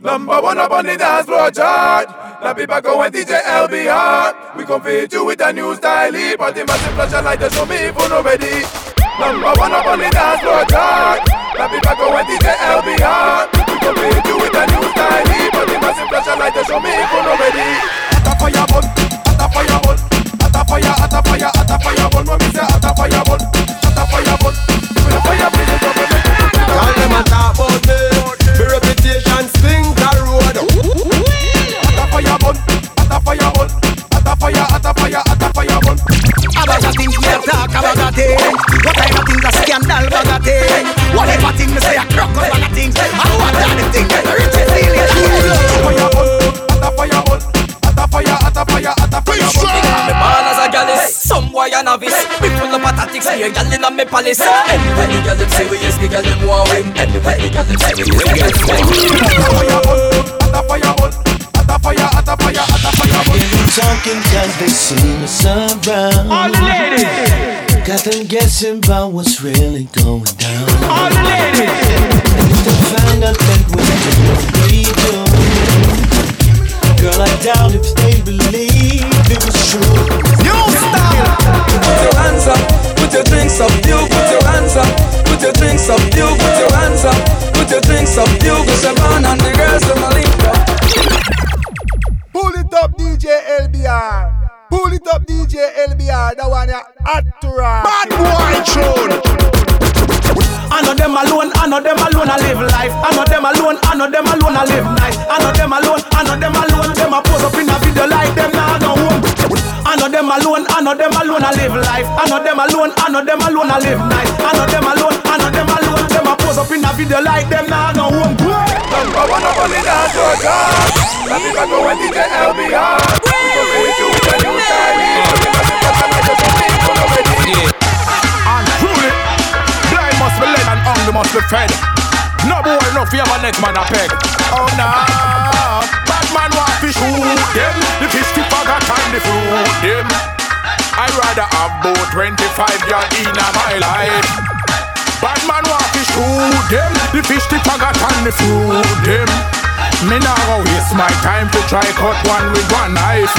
Number one up on the dance floor chart. Now people go and DJ LBR. We come feed you with a new style. The massive flash light to show me if you ready. Number one up on the dance floor chart. Now people go and DJ LBR. We come feed you with a new style. The massive flash light to show me if you not ready. At a fire bun, at a fire bun, at a fire, at a fire, at a fire bun. We say at a fire bun, at a fire bun. When the fire make it. Y'all them a talk about me. My reputation a road. At a fire bun, at a fire bun, at a fire, at a fire, at a fire bun. About a thing we talk about a thing eh? What kind of things a scandal about a thing eh? Whatever thing me say a crock up on a thing eh? And what are the things that the richest deal At a fire bun, at a fire bun, at a fire, at a fire, at a fire bun. Me born as a gallus, some boy a novice. Me full of tactics, me a gal inna me palace. Anyway the gal them say we is the gal them want win. Anyway the gal them say we is the gal them want win. At a fire bun, at a fire bun, a fire, a fire, a fire bun. Talking cause they see us around. All the ladies, Got them guessing about what's really going down. all the ladies. And if they find out that we're doing what girl, I doubt if they believe it was true. Put your hands up, put your drinks up You put your hands up, put your drinks up You put your hands up, put your drinks up You go Siobhan and the girls a link up Pull it up, DJ LBR. Pull it up, DJ LBR. That one ya hot to rock. Bad boy tune. I know them alone, I know them alone I live life I know them alone, I know them alone I live nice I know them alone, I know them alone Them a pose up in a video like them now go home I know them alone, I know them alone I live life I know them alone, I know them alone I live nice I know them alone, I know them alone a pose up in a video like them now go home Number one up on the dance floor chart. Now people go and DJ LBR. We come feed you with a new style. But the massive flash light to show me you not ready. And truly, blind must be led and hungry must be fed. No boy enough you have a neck man a peg. Oh no, bad man want to shoot them. The fish keep forgot and the fruit them. I rather have about 25 years in my life. Bad man want to shoot them. The fish keep forgot and the fruit them. Me nah go waste my time to try cut one with one knife.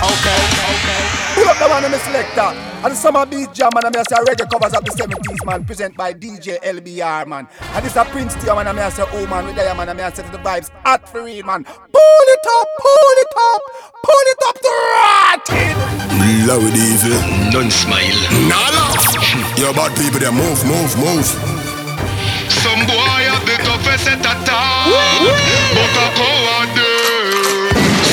Okay, okay. Pull up the one in the selector. And the summer beat jam and I'm here say reggae covers of the 70s man. Present by DJ LBR man. And this a Prince Tia man. I'm here say oh man with them man. I'm here say to the vibes hot for real man. Pull it up, pull it up, pull it up to rockin'. Love it evil, none smile. Nah laugh. Your bad people they move, move, move. Some boy have the toughest set of talk, but a coward.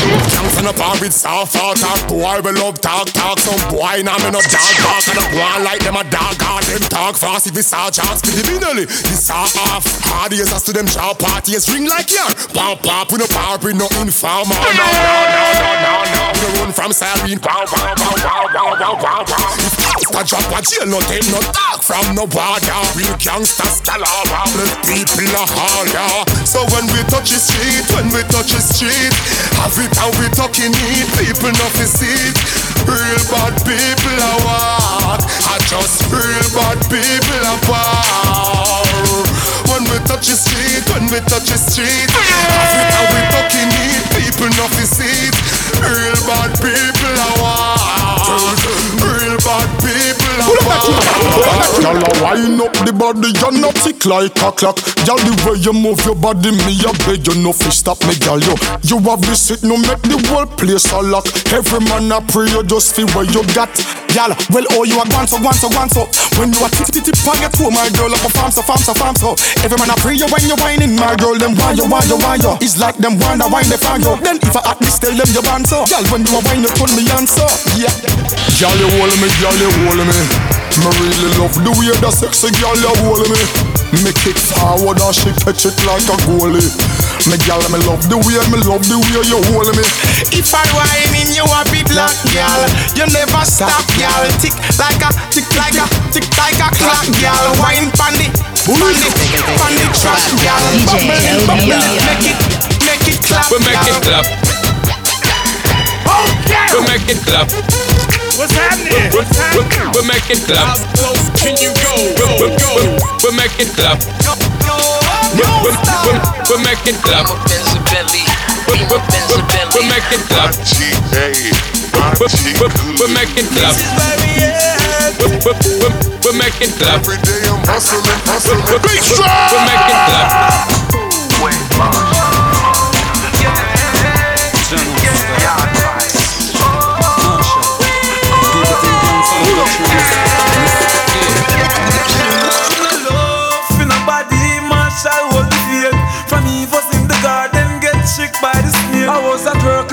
Thanks and a par with soft talk, talk boy we love talk talk. Some boy now me no dog talk and a boy like them a dog heart. Them talk fast if we saw chance. Criminally, this are off. Hard years as to them show parties ring like yard. Pop pop we no power we no informer. No no no no no no. We run from siren. Wow wow wow wow wow wow wow wow. If a drop a jail no take no talk from no border. Real gangsters calabar. People a yeah. So when we touch the street, when we touch the street, have it how we talking it. People not fi see it. Real bad people a walk. I just real bad people a war. When we touch the street, when we touch the street, have it how we talking it. People not fi see it. Real bad people a walk. Real bad people walk. Y'all a wind up the body, you not tick like a clock. Y'all the way you move your body, me a beg you no fi stop me, y'all. Yo, you have this it, no make the whole place a lock. Every man a pray, you just feel what you got. Y'all, well, oh you a gone so, gone so, gone so. When you a tip tip tip, I get to my girl up a farm so, farm so, farm so. Every man a pray you when you whining, my girl. Them why you, why you, why you? It's like them wonder why they find you. Then if I at this, tell them you ban so. Y'all, when you a whine, you turn me on so. Yeah. Y'all you hold me, y'all you hold me. Me really love the way that sexy girl you hold me. Me kick forward and she catch it like a goalie. Me gal, me love the way, me love the way you hold me. If I whining you a big black girl You never stop girl Tick like a, tick like a, tick like a clock girl Wine pandy, pandy, pandy track girl DJ Bubble, bubble, make it, make it clap We make it girl. clap, oh, we make it clap What's happening? We, we, we make it clap close can you go? We, we, we, we make it clap we make it clap. Benz and Bentley. Benz and Bentley. We make it clap. We make it clap. We make it clap. Every day I'm hustling, hustling. We make it clap.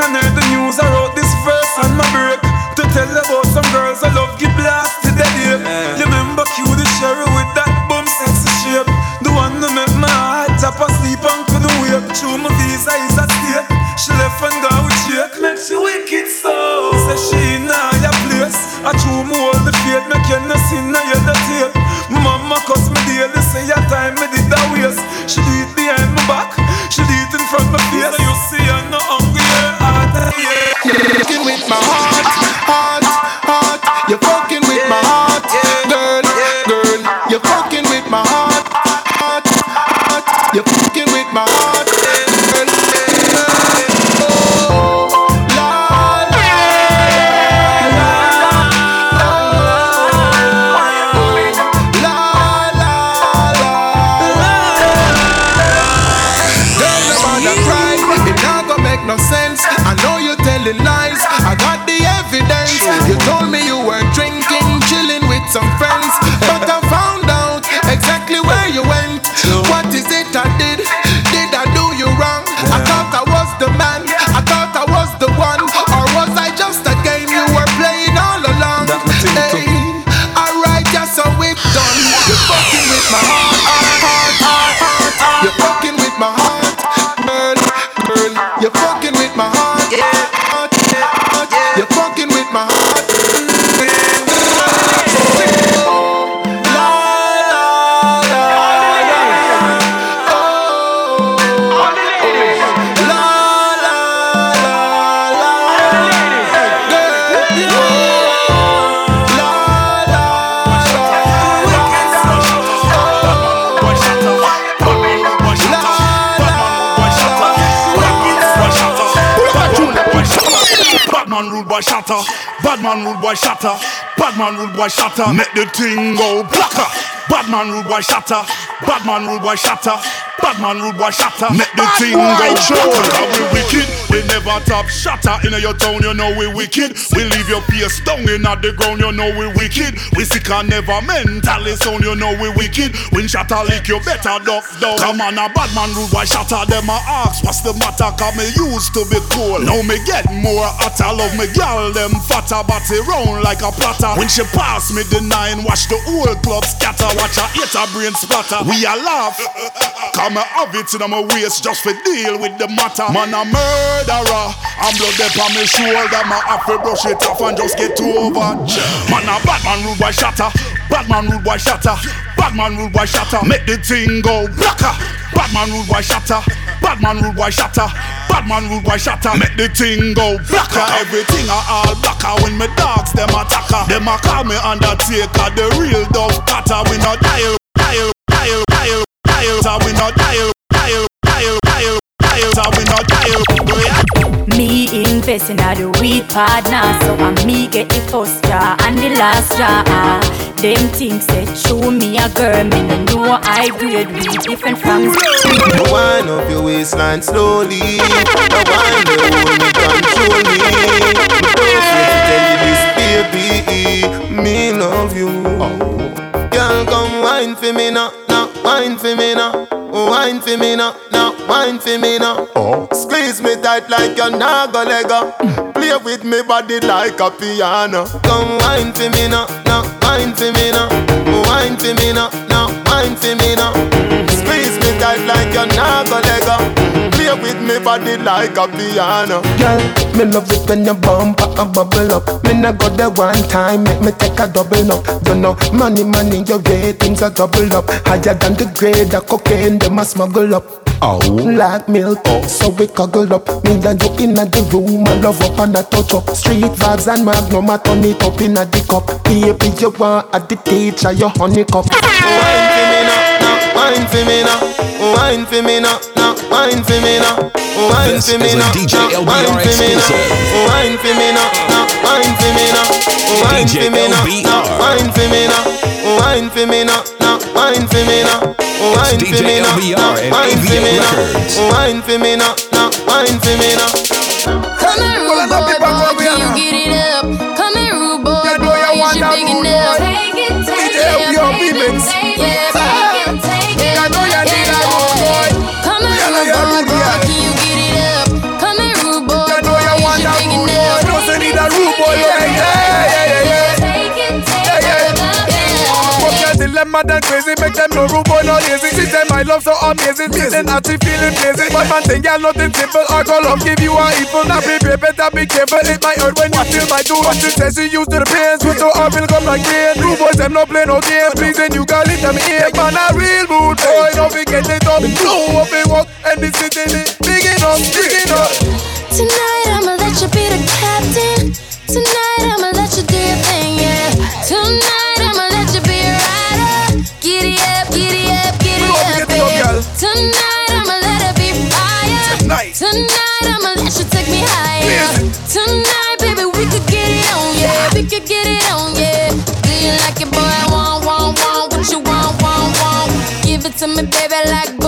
And heard the news. I wrote this verse on my break to tell about some girls I love give blast to the day. You remember Q the sherry with that bum sexy shape, the one that make my heart tap asleep and couldn't wake. Through my visa is at stake. She left and gone with Jake. Make she wicked so. Say she in your place. I true me hold the faith. Make you no Badman rude boy shatter, badman rude boy shatter, badman rude boy shatter. Make the thing go blacker. Badman rude boy shatter, badman rude boy shatter, badman rude boy shatter. Make the thing go blacker. We wicked, we never top shatter. In your town, you know we wicked. We leave your face down in at the ground, you know we wicked. We sick and never mentally sound, you know we wicked. When shatter lick, you better duck down. Come on, a badman rude boy shatter. Them a ask what's the matter? Cause me used to be cool. Now me get more hotter. Love me gal, them fatter, body round like a platter. When she pass me the nine, watch the whole club scatter. Watch her hit her brain splatter. We a laugh. Come have it in my waist just for deal with the matter. Man I'm a murderer. I'm blood up on me shoulder. My to brush it off and just get over. Man a Batman rude boy shatter. Batman rude boy shatter. Batman rude boy shatter. Make the thing go blacker. Batman rude boy shatter. Batman rude boy shatter. Batman rude boy shatter. Make the thing go blacker. Everything a all blacker. When me dogs them attacker. Them a call me Undertaker. The real dog cutter. We not dial, dial, dial, dial, dial. So we not dial, dial, dial, dial, dial. So we not dial. Me invest in a the weed partner So I me get the first draw and the last draw Them things that show me a girl Me no know I grade we different from Wind up your waistline slowly. Wine the hold me, control me. Me don't to tell you this, baby. Me love you. Girl, come wine for me now, now wine for me now. Wine for me now, now wine for me now. Oh. Squeeze me tight like a naga lego. Play with me body like a piano. Come wine for me now, now wine for me now. Wine for me now, now wine for me now. Squeeze me tight like a naga lego. Play with me body like a piano. Girl, me love it when you bump up and bubble up. Me nah go there one time, make me take a double up. You know, money, money, your ratings are double up. Higher than the grade the cocaine, them a smuggle up. Oh. Like milk, oh. so we cuddle up. Me and you in the room, I love up and I touch up. Street vibes and magnum, I turn it up in the cup. Baby, you want at the teacher, your honey cup. Wine wine wine for me now, wine for me now, now wine for me now, wine This for me is a now, DJ LBR wine for me now, exclusive. wine for me now, now wine for me now, wine DJ for me now, LBR. wine for me now, wine for me now, now wine for me now, wine for me DJ now, LBR wine for me now, wine for me now, now wine for me now. Come here, dilemma than crazy, make them no rude boy, no lazy. She say my love so amazing, feeling as she feeling blazing. But man think y'all nothing simple, I call love give you a evil. Now be brave, better be careful, it might hurt when you feel my do. What she says she used to the pain, switch so I will come like rain. Rude boys them no play no game, pleasing you call it them egg. Man a real rude boy, don't forget it up. Blow up and walk, and this is it, big enough, big enough. Tonight I'ma let you be the captain. Tonight I'ma to me, baby, like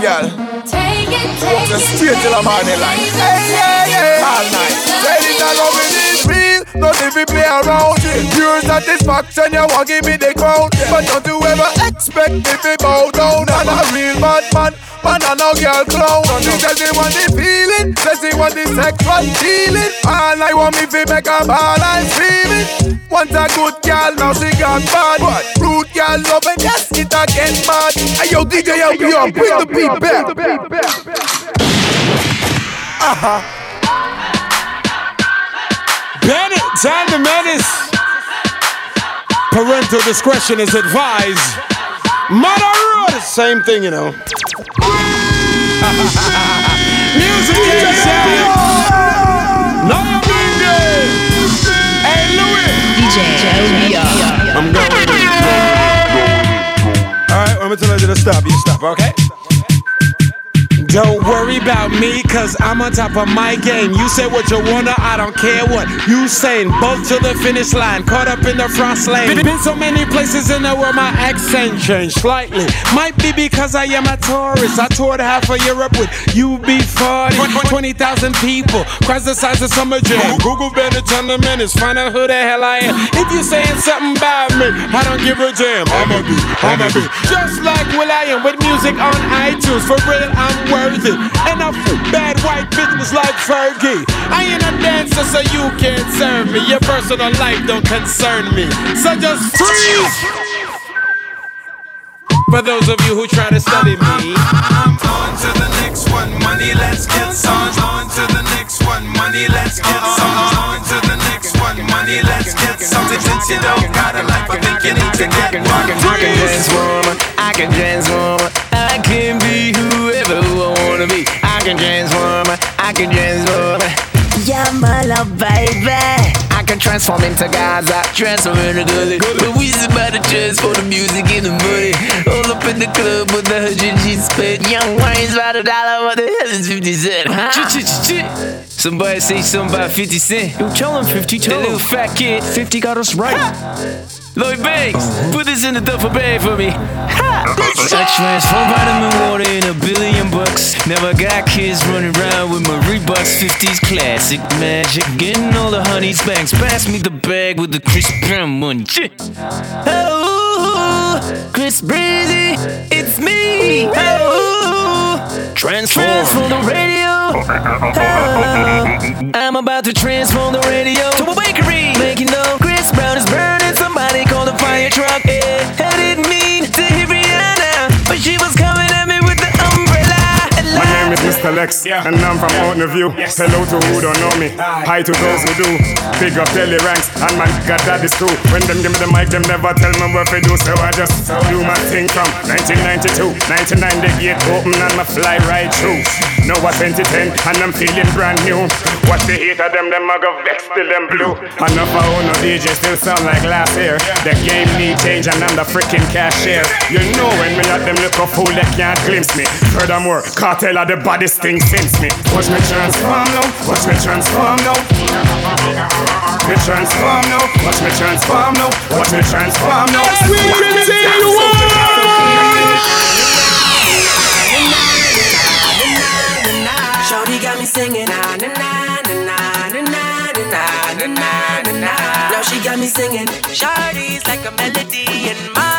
girl. Take it, take Just it, straight till I'm on the line. Hey, yeah, yeah. All night. Say it all over this real. Not if we play around. Pure satisfaction, you want give me the crown. But don't you ever expect me to bow down. I'm a real bad man. Man, I know girl clown. She says she want the feeling. Says she want the sexual feeling. And I want me to make a ball and scream it. Want a good girl, now she got bad. Rude girl, loving, yes, it again mad. Hey, yo, DJ LBR, bring the beat back. Uh-huh. Bennett, time to menace. Parental discretion is advised. Mother road, same thing, you know. Music and sound. Now you bring it. Hey, Louis. DJ I'm going. All right, let me tell you to stop. You stop, okay? Don't worry about me, cause I'm on top of my game. You say what you wanna, I don't care what you saying. Both to the finish line, caught up in the frost lane. Been, been so many places in the world, my accent changed slightly. Might be because I am a tourist. I toured half of Europe with UB40. 20,000 people, across the size of summer jam. Google Bennett on the minutes, find out who the hell I am. If you saying something about me, I don't give a damn. I'ma be, I'ma be. Just like will.i.am with music on iTunes. For real, I'm worth it. And I'm bad white business like Fergie. I ain't a dancer, so you can't serve me. Your personal life don't concern me. So just freeze. For those of you who try to study me. I'm on to the next one, money, let's get some. On to the next one, money, let's get some. On to the next one, money, let's get something. Since you don't got a life, I think you need to get one. I can transform, I can transform, I can be whoever I wanna be. I can transform, I can transform. Yeah, my love, baby. I can transform into guys. Gaza, transform into Gully. The Weezy about to transform the music in the money. All up in the club with the hundred G spit. Young Wayne's about a dollar, what the hell is 50 cent? Huh? Somebody say something about 50 cent. Yo, tell him 50, tell That little fat kid. 50 got us right. Lloyd Banks, put this in the duffel bag for me. Ha! I transform vitamin water in a billion bucks. Never got kids running around with my Reeboks 50s classic magic. Getting all the honeys banks. Pass me the bag with the Chris Brown. Shit. Oh, Chris Breezy, it's me. Oh, transform the radio. Oh, I'm about to transform the radio to a bakery. Making no Chris Brown is burning. Truck. Name is Mr. Lexx, and I'm from Mountain View. Hello to who don't know me. Hi to those who do. Big up Telly ranks, and man got that is true. When them give me the mic, them never tell me what to do. So I just do my thing from 1992. 99 the gate open and my fly right through. Now what 2010, and I'm feeling brand new. Watch the hate of them, them I go vex till them blue. Enough of no DJ still sound like last year. The game need change, and I'm the freaking cashier. You know when me not them look a fool that can't glimpse me. Furthermore, cartel of the baddest thing since me. Watch me transform now, watch me transform now. Me transform now, watch me transform now, watch me transform now. We continue Shorty got me singing na na na na na na na na na na na na. Now she got me singing. Shorty's like a melody in my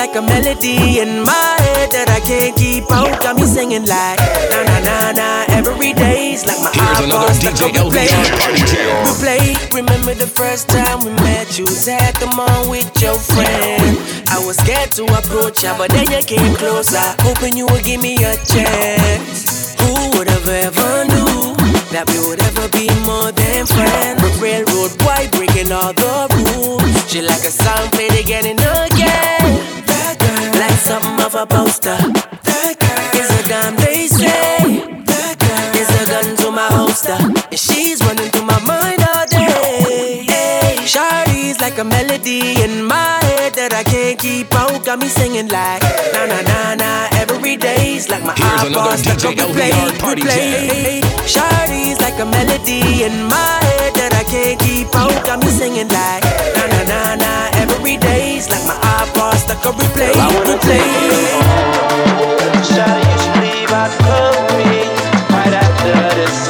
like a melody in my head that I can't keep out. Got me singing like na na na na every day's like my Here's another DJ on replay. LBR party jam. Replay. Remember the first time we met? You was at the mall with your friend. I was scared to approach ya, but then you came closer, hoping you would give me a chance. Who would have ever knew that we would ever be more than friends? But railroad boy breaking all the rules. She like a song played again and again. Like something of a poster. That girl is a damn they say. That girl is a gun to my holster, and she's running through my mind all day. Hey, Shawty's like a melody in my head that I can't keep out. Got me singing like na na na na every day's like my Here's iPod stuck on replay, replay. Shawty's like a melody in my head that I can't keep out. Got me singing like nah, nah. Every day's like my iPod stuck on replay, replay. So I used to leave out hungry right after this.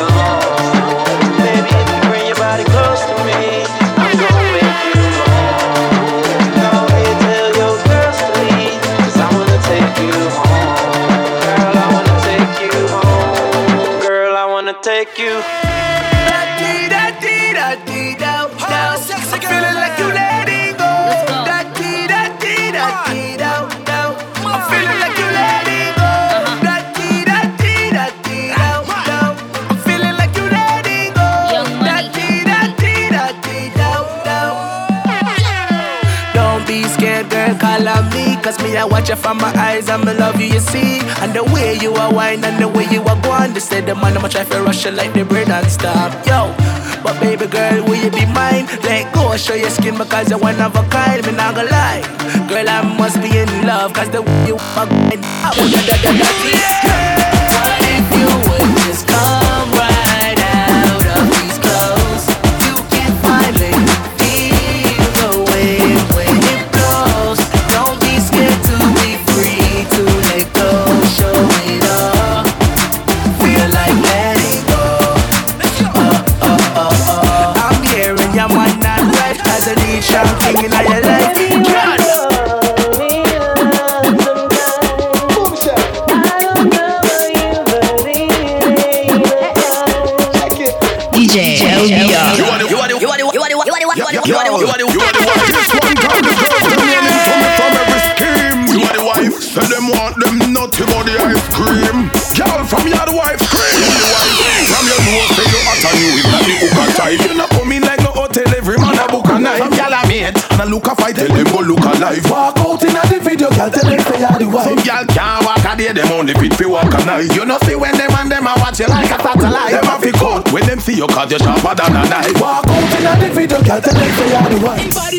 You are wine and the way you are going. They say the man, I'ma try to rush you like the brain and stop. Yo, but baby girl, will you be mine? Let go, show your skin because you're one of a kind. Me not gonna lie. Girl, I must be in love. Cause the way you are going. Ah, what the. Tell them say you are the wife. Some gyal can't walk a day. Them only fit fi walk a night. You know see when them and them a watch you like a satellite. Them a fi cut when them see you 'cause you sharper than a knife. Walk out in a the video, girl. Tell them say you are the wife.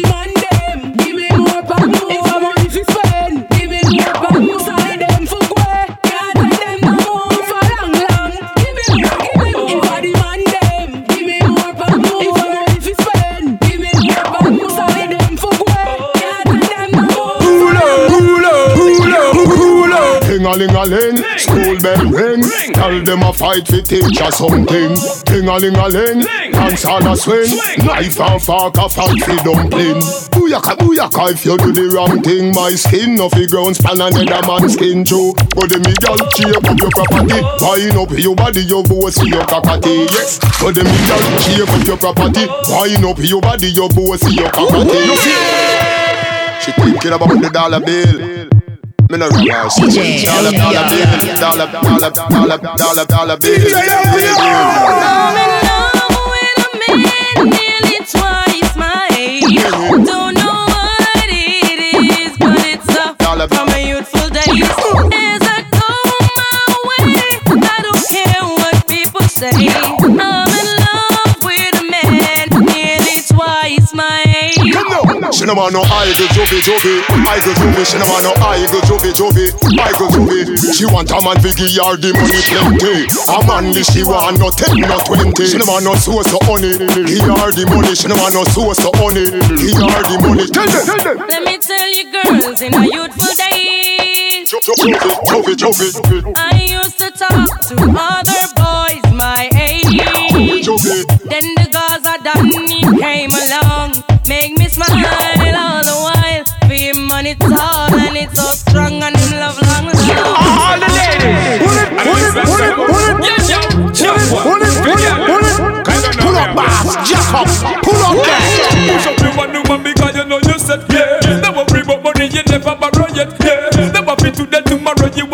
Them a fi teach us something. Ting a ling a ling. Dance all a swing. Knife and fork a fight fi dumpling. Booyaka booyaka if you do the wrong thing. My skin no fi ground span another man's skin too. But the me girl shape up your property. Wine up your body, your bossy, your cockatty. Yes. But the me girl shape up your property. Wine up your body, your bossy, your cockatty. She thinking about the dollar bill. Me no dollar dollar bill, dollar dollar dollar dollar dollar bill. I'm in love with a man nearly twice my age. Don't know what it is, but it's a from my youthful days. As I go my way, I don't care what people say. She no want no idol juvie. Juvie Idol juvie She no want no idol juvie. Juvie Idol juvie. She want a man fi give her the money plenty. A man this she want no ten no twenty. She no want no source of honey Give her the money. She no want no source of honey Give her the money. Tell them, tell them. Let me tell you, girls, in our youthful days, Juvie, juvie, juvie I used to talk to other boys my age. Then the Gaza Danny came along, make me smile all the while. For him money tall and it's so strong and him love long. All the ladies, pull it, pull it, pull it, pull it, pull it, pull it, pull it. Pull up, boss, jack up, pull up there. Push up your man, woman, because you know you said yeah. Never bring up money, you never borrow yet. Yeah. Never be today, tomorrow you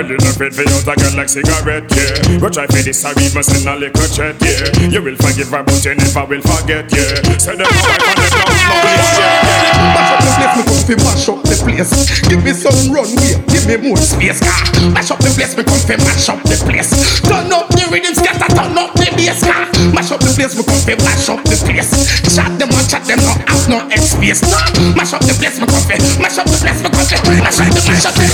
Well, you not fit for you, a girl like cigarette. Yeah. But try for this, read my sin a little chat. Yeah. You will forgive her, but you never will forget. Yeah. Say them a wife and them no place. Yeah. Mash up the place, me come fi mash up the place. Give me some runway, give me more space. Car. Mash up the place, me come fi mash up the place. Turn up the rhythm, scatter, turn up the bass. Car. Mash up the place, me come fi mash up the place. Chat them and chat them, no have no space. Mash up the place, me come fi mash up the place, me come fi mash up the mash up the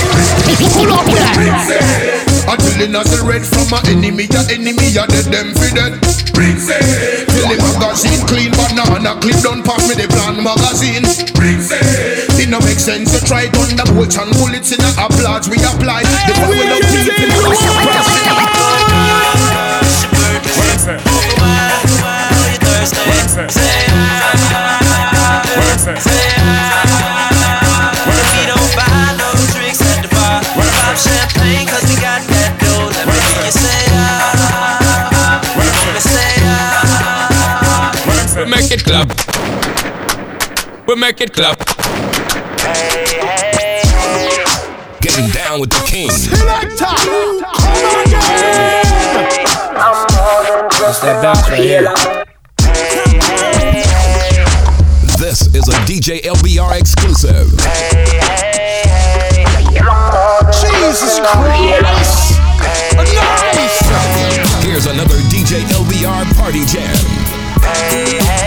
Pull up there. I'm telling us the red from my enemy, your enemy, ya dead them fi dead. Princess. Till the magazine clean, banana clip don't pass me the plan magazine. Princess. It no make sense to try it on the boat and bullets in a applause we apply. The power make it clap. Getting down with the king. It's that bounce right here. This is a DJ LBR exclusive. Jesus Christ! Nice! Here's another DJ LBR party jam.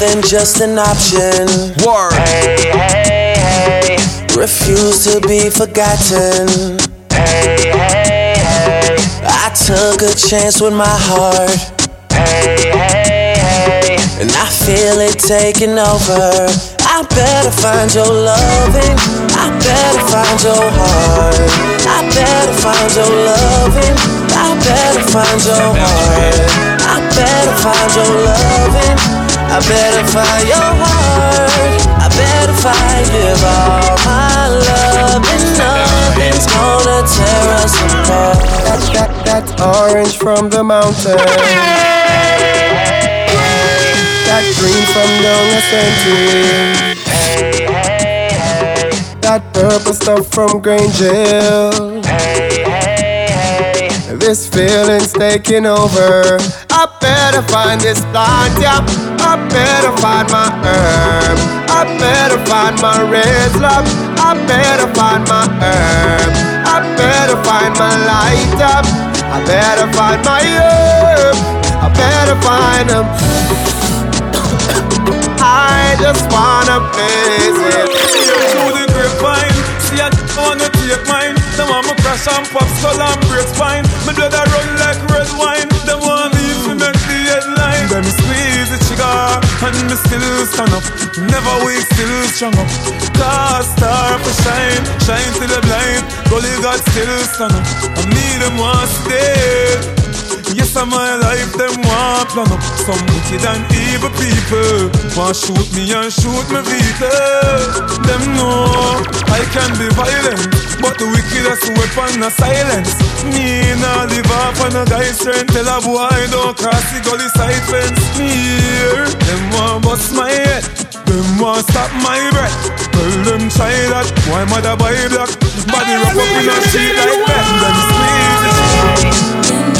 than just an option. Word. Hey, hey, hey. Refuse to be forgotten. Hey, hey, hey. I took a chance with my heart. Hey, hey, hey. And I feel it taking over. I better find your loving. I better find your heart. I better find your loving. I better find your heart. I better find your loving. I better find your heart. I better find give all my love and nothing's gonna tear us apart. That, that, that's orange from the mountain. That green from down the century. That purple stuff from Grange Hill. This feeling's taking over. I better find this plant, yeah. I better find my herb. I better find my red love. I better find my herb. I better find my light up. I better find my herb. I better find them. I just wanna visit. Through the grapevine, see I wanna take mine. Them want me crash and pop skull and break spine. Me blood a run like red wine. Them want and me still stand up. Never weak, still strong up. Cause star for shine, shine to the blind. Gully God still stand up. I need them want stay. Yes, I'm my life, them want plan up Some wicked and evil people. Want shoot me and shoot me vehicle Them know I can be violent But the wickedest weapon is silence. Me nah live off on a guy's strength Tell a boy don't cross the gully side fence. Me here, them want bust my head. Them want stop my breath. Tell them try that. Why mother buy black? Body wrap up in a sheet like that Them. squeeze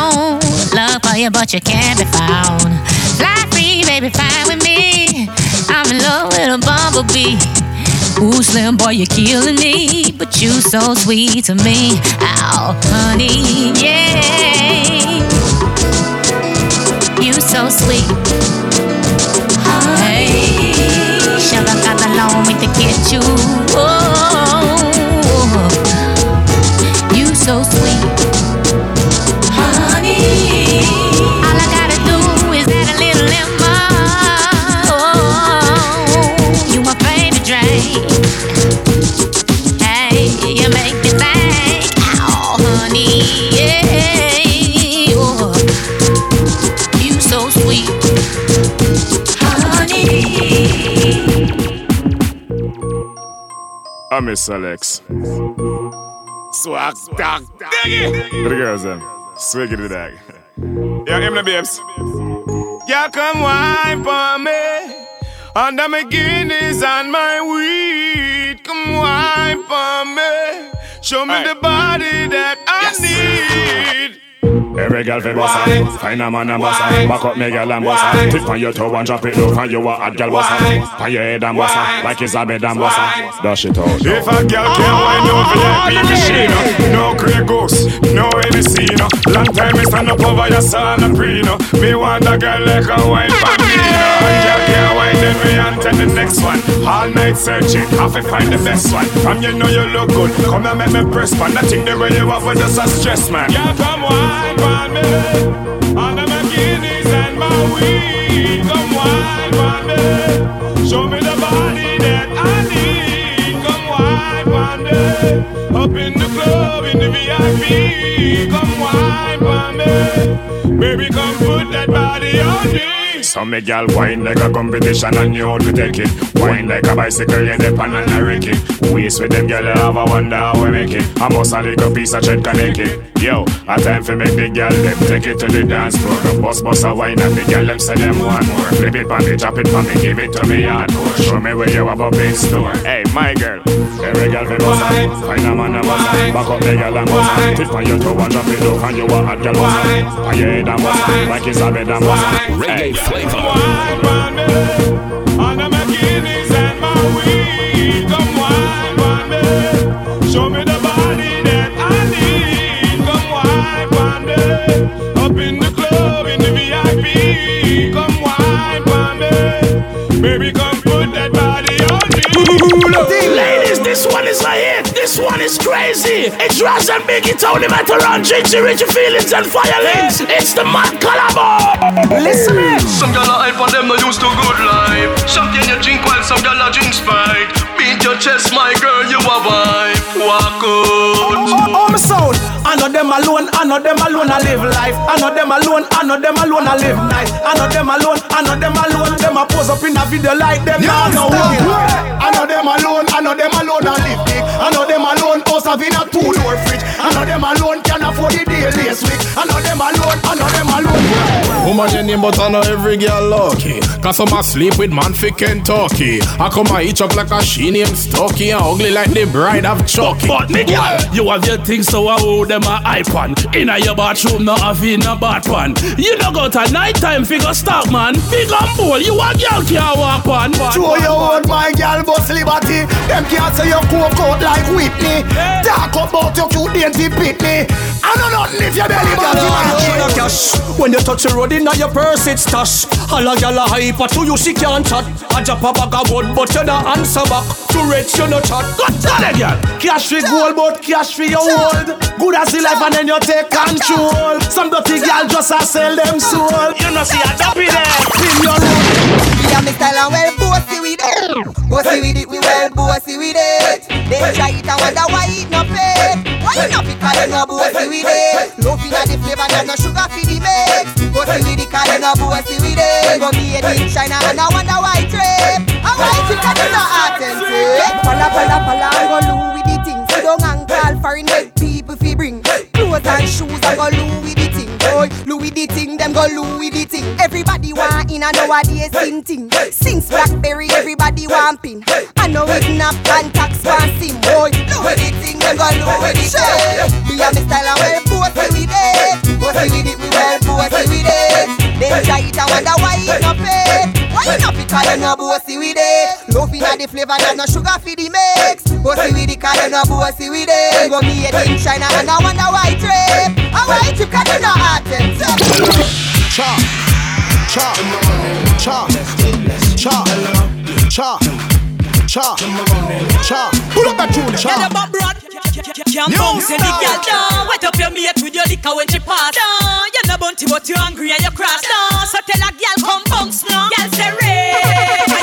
Around, love for you, but you can't be found. Fly free, baby, fine with me. I'm in love with a bumblebee. Ooh, Slim boy, you're killing me, but you so sweet to me. Oh, honey, yeah. You so sweet. Honey. Hey, sugar got along with to get you. Oh, you so sweet, Miss Alex. Swag dog. The girls, them. Swig it to the dag. Yeah, him the babes. Yeah, come wine for me. Under my Guinness and my weed. Come wine for me. Show me the body that I need. Every girl fi bossa, find a man and bossa. Back up me girl and bossa. Tip on your toe and drop it low, and you a hot girl bossa. On your head and bossa, like it's a bed and bossa. Dash it out. If a girl can't ah, wind up VIP ah, machine, no Grey Goose, no Hennessy, no. Long time me stand up over your son and pre, no. Me want a girl like a wine for me, no. A girl can't wine, then me on to the next one. All night searching, have to find the best one. From you know you look good, come and make me press one. That thing the way you have with just a stress, man. Yeah, come wine for me, under my Guinness and my weed. Come wine for me, show me the body that I need. Come wine for me, up in the club in the VIP. Come wine for me, baby, come put that body on me. So me gal wine like a competition and you out to take it. Wine like a bicycle, you dip on and wreck it. Waste with them gal, have a wonder how we make it. I must a little piece of thread connect it. Yo, a time for make the gal them take it to the dance floor. Bust bust a wine and the gal them say them want more. Flip it on me, drop it on me, give it to me hardcore. Show me where you have a big store. Hey, my girl, every gal fi bust Find a man a bust Back up the gal and bust Tip on your toe and drop it low and you a hot gal bust On your head and bust Like it's a bed and bust Reggae flavor. This one is a hit. This one is crazy. It's Raz and Biggie, Tony Veteran, Ginger, Richie Feelings, and Firelings. It's the Mad Collabo. Listen it. Some gal are hype and them no used to good life. Champagne you drink while some gal are drink Sprite. Beat your chest, my girl, you a vibe. Walk out. Oh, oh, oh. Know them alone, I know them alone, I live life. I know them alone, I know them alone, I live nice. I know them alone, I know them alone, them a pose up in a video like them. Now no I know them alone, I know them alone, I live big. I know them alone, house have in a two door fridge. I know them alone, can afford the daily week. I know them alone, I know them alone. Woman your name but I know every girl lucky Cause some a sleep with man fi Kentucky I come a eat up like a she named Stucky And ugly like the bride of Chucky But me girl, you have your things so I owe them a iPhone. Inna your bathroom, no have in a bath pan. You no go to night time figure stock man. Big and bowl, you a girl can't walk on. Show your own my girl bust liberty. Them can't say you coke out like Whitney. Talk about your cute dainty pitney. I know nothing if your belly button. cash. When you touch the road inna your purse, it's stash. All a gal a hyper to you, she can't chat. I drop a bag of wood, but you no answer back. To rich, you no chat. Got that, girl. Cash for gold, but cash for your hold. Good as the life, and then you take control. Some dirty gal just a sell them soul. You know see a happy there. In your room. Yeah, me style and well bossy with it. Bossy with it, we well bossy with it. They try it and wonder why it no pay. Why it no pick and no bossy with it. Loving at the flavor, there's no sugar for the mix. Bossy with it, cause they no bossy with it. Go made in China and I wonder why trip. And why trip that is not authentic. Pala pala pala, go loo with Sit down and call foreign make people fi bring clothes and shoes. I go with the thing. Boy, with the thing, them go with the thing. Everybody want in and nowadays sing thing. Since Blackberry, everybody want pin. I know it not contacts want sim. Boy, with the thing, them go with the thing. Me and me style and well bossy with it. Bossy with it, we well bossy with it. Cause you no bossy with it. No finna the flavor, there's no sugar for the mix. Bossy with it, cause you no bossy with it. Go me a China and I want a white trip A white trip, cause you no hot Chop, chop, chop, chop, chop, chop, chop Pull up that tune, chop. Get up, broad can't bounce any girl down. Wet up your mate with your liquor when she pass. Down. You're not bounty but you're hungry and you're cross. Down. So tell a girl come bounce now. Girl say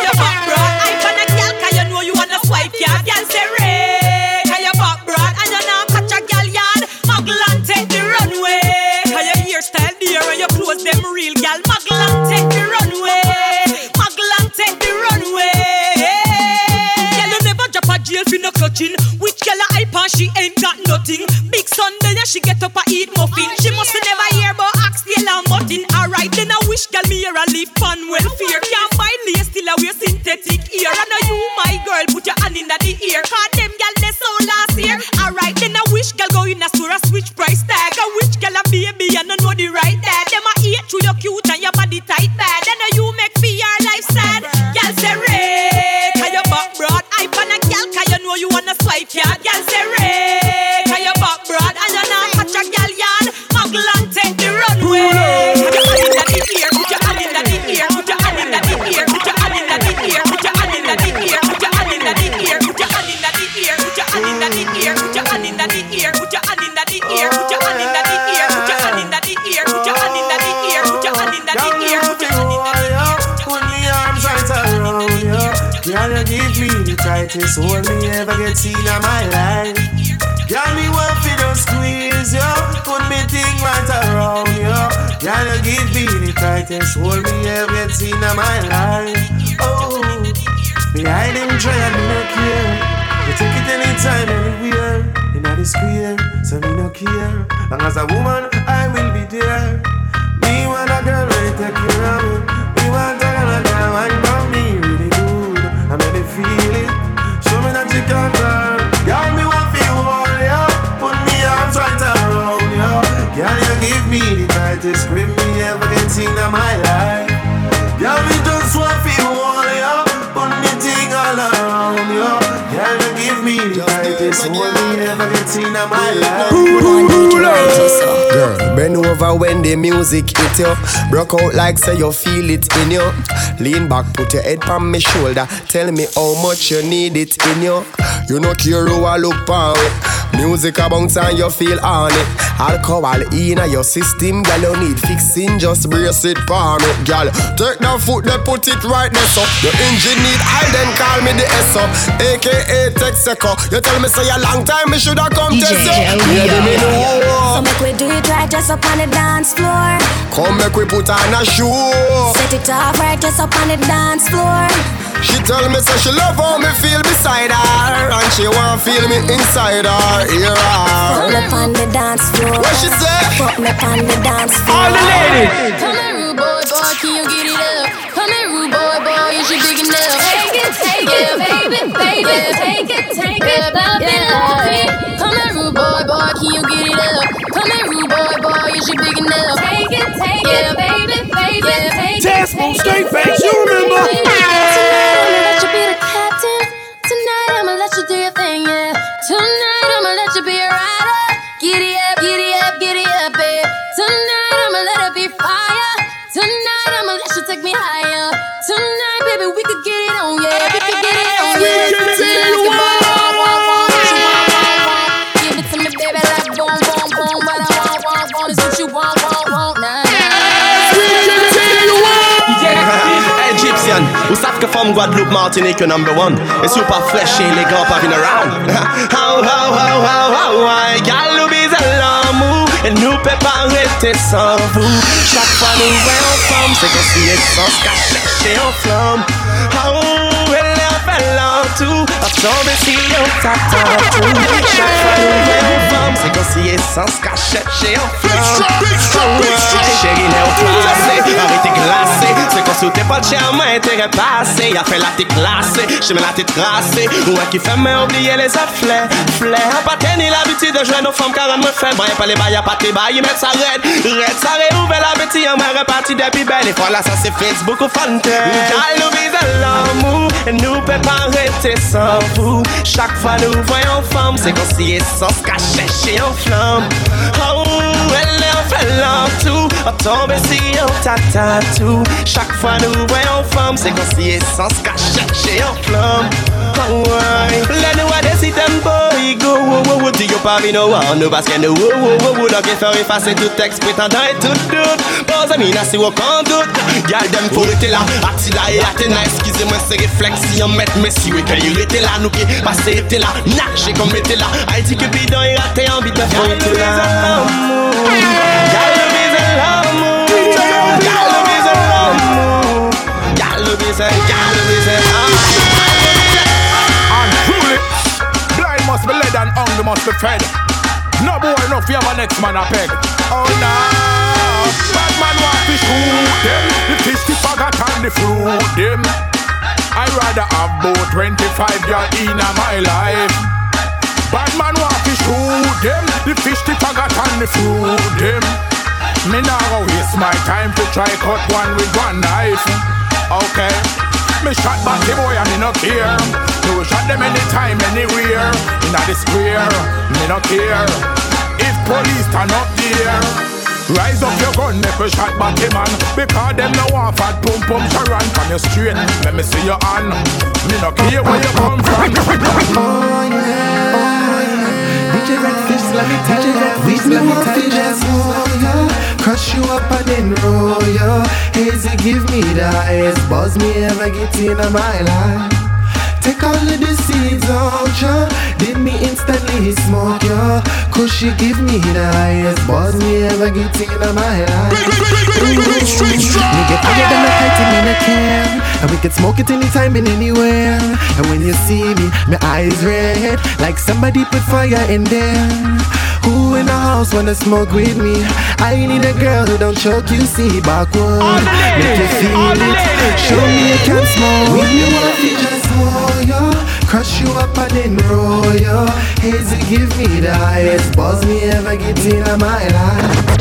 Which girl a hype and she ain't got nothing. Big Sunday yeah, she get up and eat muffin. She must never hear about oxtail and mutton. Alright then I wish girl me here a live on welfare. Can't buy lace still a wear synthetic ear. I know you my girl put your hand in the ear. Cause them girl they so last year. Alright then I wish girl go in a store a switch price tag. I wish girl a baby and I know the right tightest hold me ever get seen in my life. Girl, me want fi just squeeze you, put me thing right around you. Girl, you give me the tightest hold me ever get seen in my life. Oh, behind them try and me no care. You take it anytime, anywhere. In the square, so me no care. Long as a woman, I will be there. Tightest grip me ever get in my life. Girl, me just want feel all ya. Put me thing all around ya. Girl, you give me the tightest hold me ever get in my life. Girl, bend over when the music hit you. Broke out like say you feel it in you. Lean back, put your head on my shoulder. Tell me how much you need it in you. You no care who I look on it. Music a bounce and you feel on it. Alcohol in your system, girl, you need fixing. Just brace it for me, girl. Take that foot, then put it right there, so Your engine need oil, then call me the SO, aka Texaco. You tell me say a long time, me shoulda come DJ test you. Joe, Baby, me know. So make we do it right just up on the dance floor. Come make we put on a shoe. Set it off right just up on the dance floor. She tell me say she love how me feel beside her And she want feel me inside her, hear Fuck me her on the dance floor. What she say? Fuck me on the dance floor. All the ladies. Come here, rude boy, boy, can you get it up? Come here, rude boy, boy, is you big enough? Take it, take it, baby, baby, take it, take it, love it, love it. Come here, rude boy, boy, can you get it up? Come here, rude boy, boy, is you big enough? Take it, take it, baby, baby, take it. Jazz move straight face, you remember? Savent que from Guadeloupe, Martinique, number one. Et super fresh, élégant, pas vin around. How, how, how, how, how, why, gal, bise l'amour. Et nous peut pas rester sans vous. Chaque fois nous ensemble, c'est comme si essence qu'à chercher en flamme. How, a fait l'entour. A tombé si on t'attend tout. Chaque fois nous voyons ensemble, c'est comme si essence qu'à chercher en flamme. Oh, ouais, chérie, néo-classé, arrêtez glacé. C'est qu'on sautait pas de charme, intérêt passé. Y'a fait la tête classée, mis la tête tracée. Ouais, qui fait mais oublier les afflets. Flair, pas tenir l'habitude de jouer nos femmes car elles me fait. Bon, y'a pas les bails, y'a pas tes bails, mettre ça raide. Raide, ça réouvre l'appétit, on m'a reparti depuis belle. Et voilà, ça c'est Facebook ou Fontaine. Nous vise l'amour, nous peut pas rester sans vous. Chaque fois nous voyons femme, c'est qu'on s'y essence cachée chez en flamme. Oh, est en fait l'entour, on tombe si on tatatou. Chaque fois nous voyons femme, c'est qu'on s'y essence cachée chez en flamme. Ouais. Let nous a décidé un boy go, wow, wow, wow. Dis yo mi no one, no que no, wow, wow, wow. Donc il faut effacer tout texte, prétendant et tout doute. Pose à mina si on qu'en doute. Gal dem faut rester là, Attila et Athéna, excusez-moi ces réflexions, mettre messi, oui, quand il était là, nous qui passé était là, nager comme était là. Haïti que bidon et raté en vite, faut être là. Gal hungry must be fed. No boy enough, you have a next man a peg. Oh no, bad man want to shoot them. The fish the faggot and the fruit them. I rather have about 25 girl in my life. Bad man want to shoot them. The fish the faggot and the fruit them. Me go waste my time to try cut one with one knife. Okay. Me shot back the boy and me no care. Will shot them anytime, anywhere. In the square, me no care. If police turn up there, rise up your gun, make a shot back him man. Because them no want fat pum pum sharan from your straight. Let me see your hand. Me no care where you come from. Oh yeah, DJ Redfish, let me tell you we let me tell you that oh, yeah. Crush you up and then roll ya Hazy give me the highest buzz me ever get in my life Take all of the seeds out ya Then me instantly smoke ya Could Cause she give me the highest buzz me ever get in my life. Me get higher than a kite in a can, and we can smoke it anytime and anywhere. And when you see me, my eyes red like somebody put fire in there. Who in the house wanna smoke with me? I need a girl who don't choke you, see backward. Make you feel it. Show me you can smoke. When you want to just hold ya. Crush you up and then roll ya. Hazy give me the highest buzz me ever get in my life.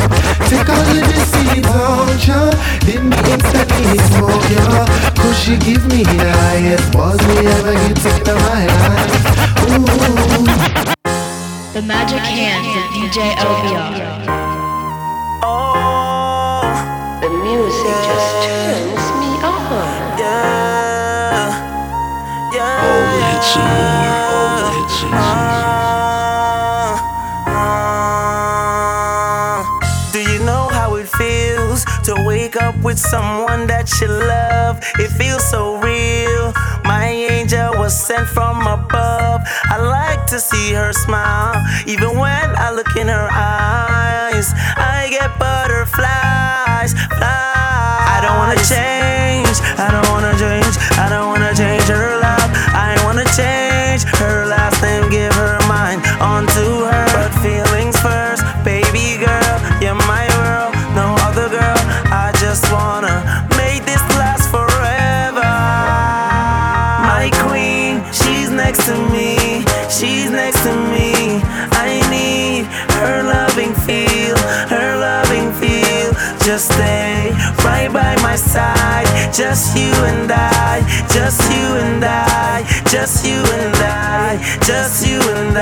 Take all of the seeds on ya. Then me instantly smoke ya. Cause she give me the highest buzz me ever get in my life. Ooh. The magic hands of DJ LBR. Oh, the music just turns me on. Yeah, yeah. All hits and more. All hits and more. Do you know how it feels to wake up with someone that you love? It feels so real. My angel was sent from above. I like to see her smile, even when I look in her eyes. I get butterflies, fly. I don't wanna change, I don't wanna change, I don't wanna change her love. Wanna change her last name, give her mine onto her. But feelings first, baby girl, you're my world, no other girl. I just wanna make this last forever. My queen, she's next to me, she's next Just stay right by my side, just you and I, just you and I, just you and I, just you and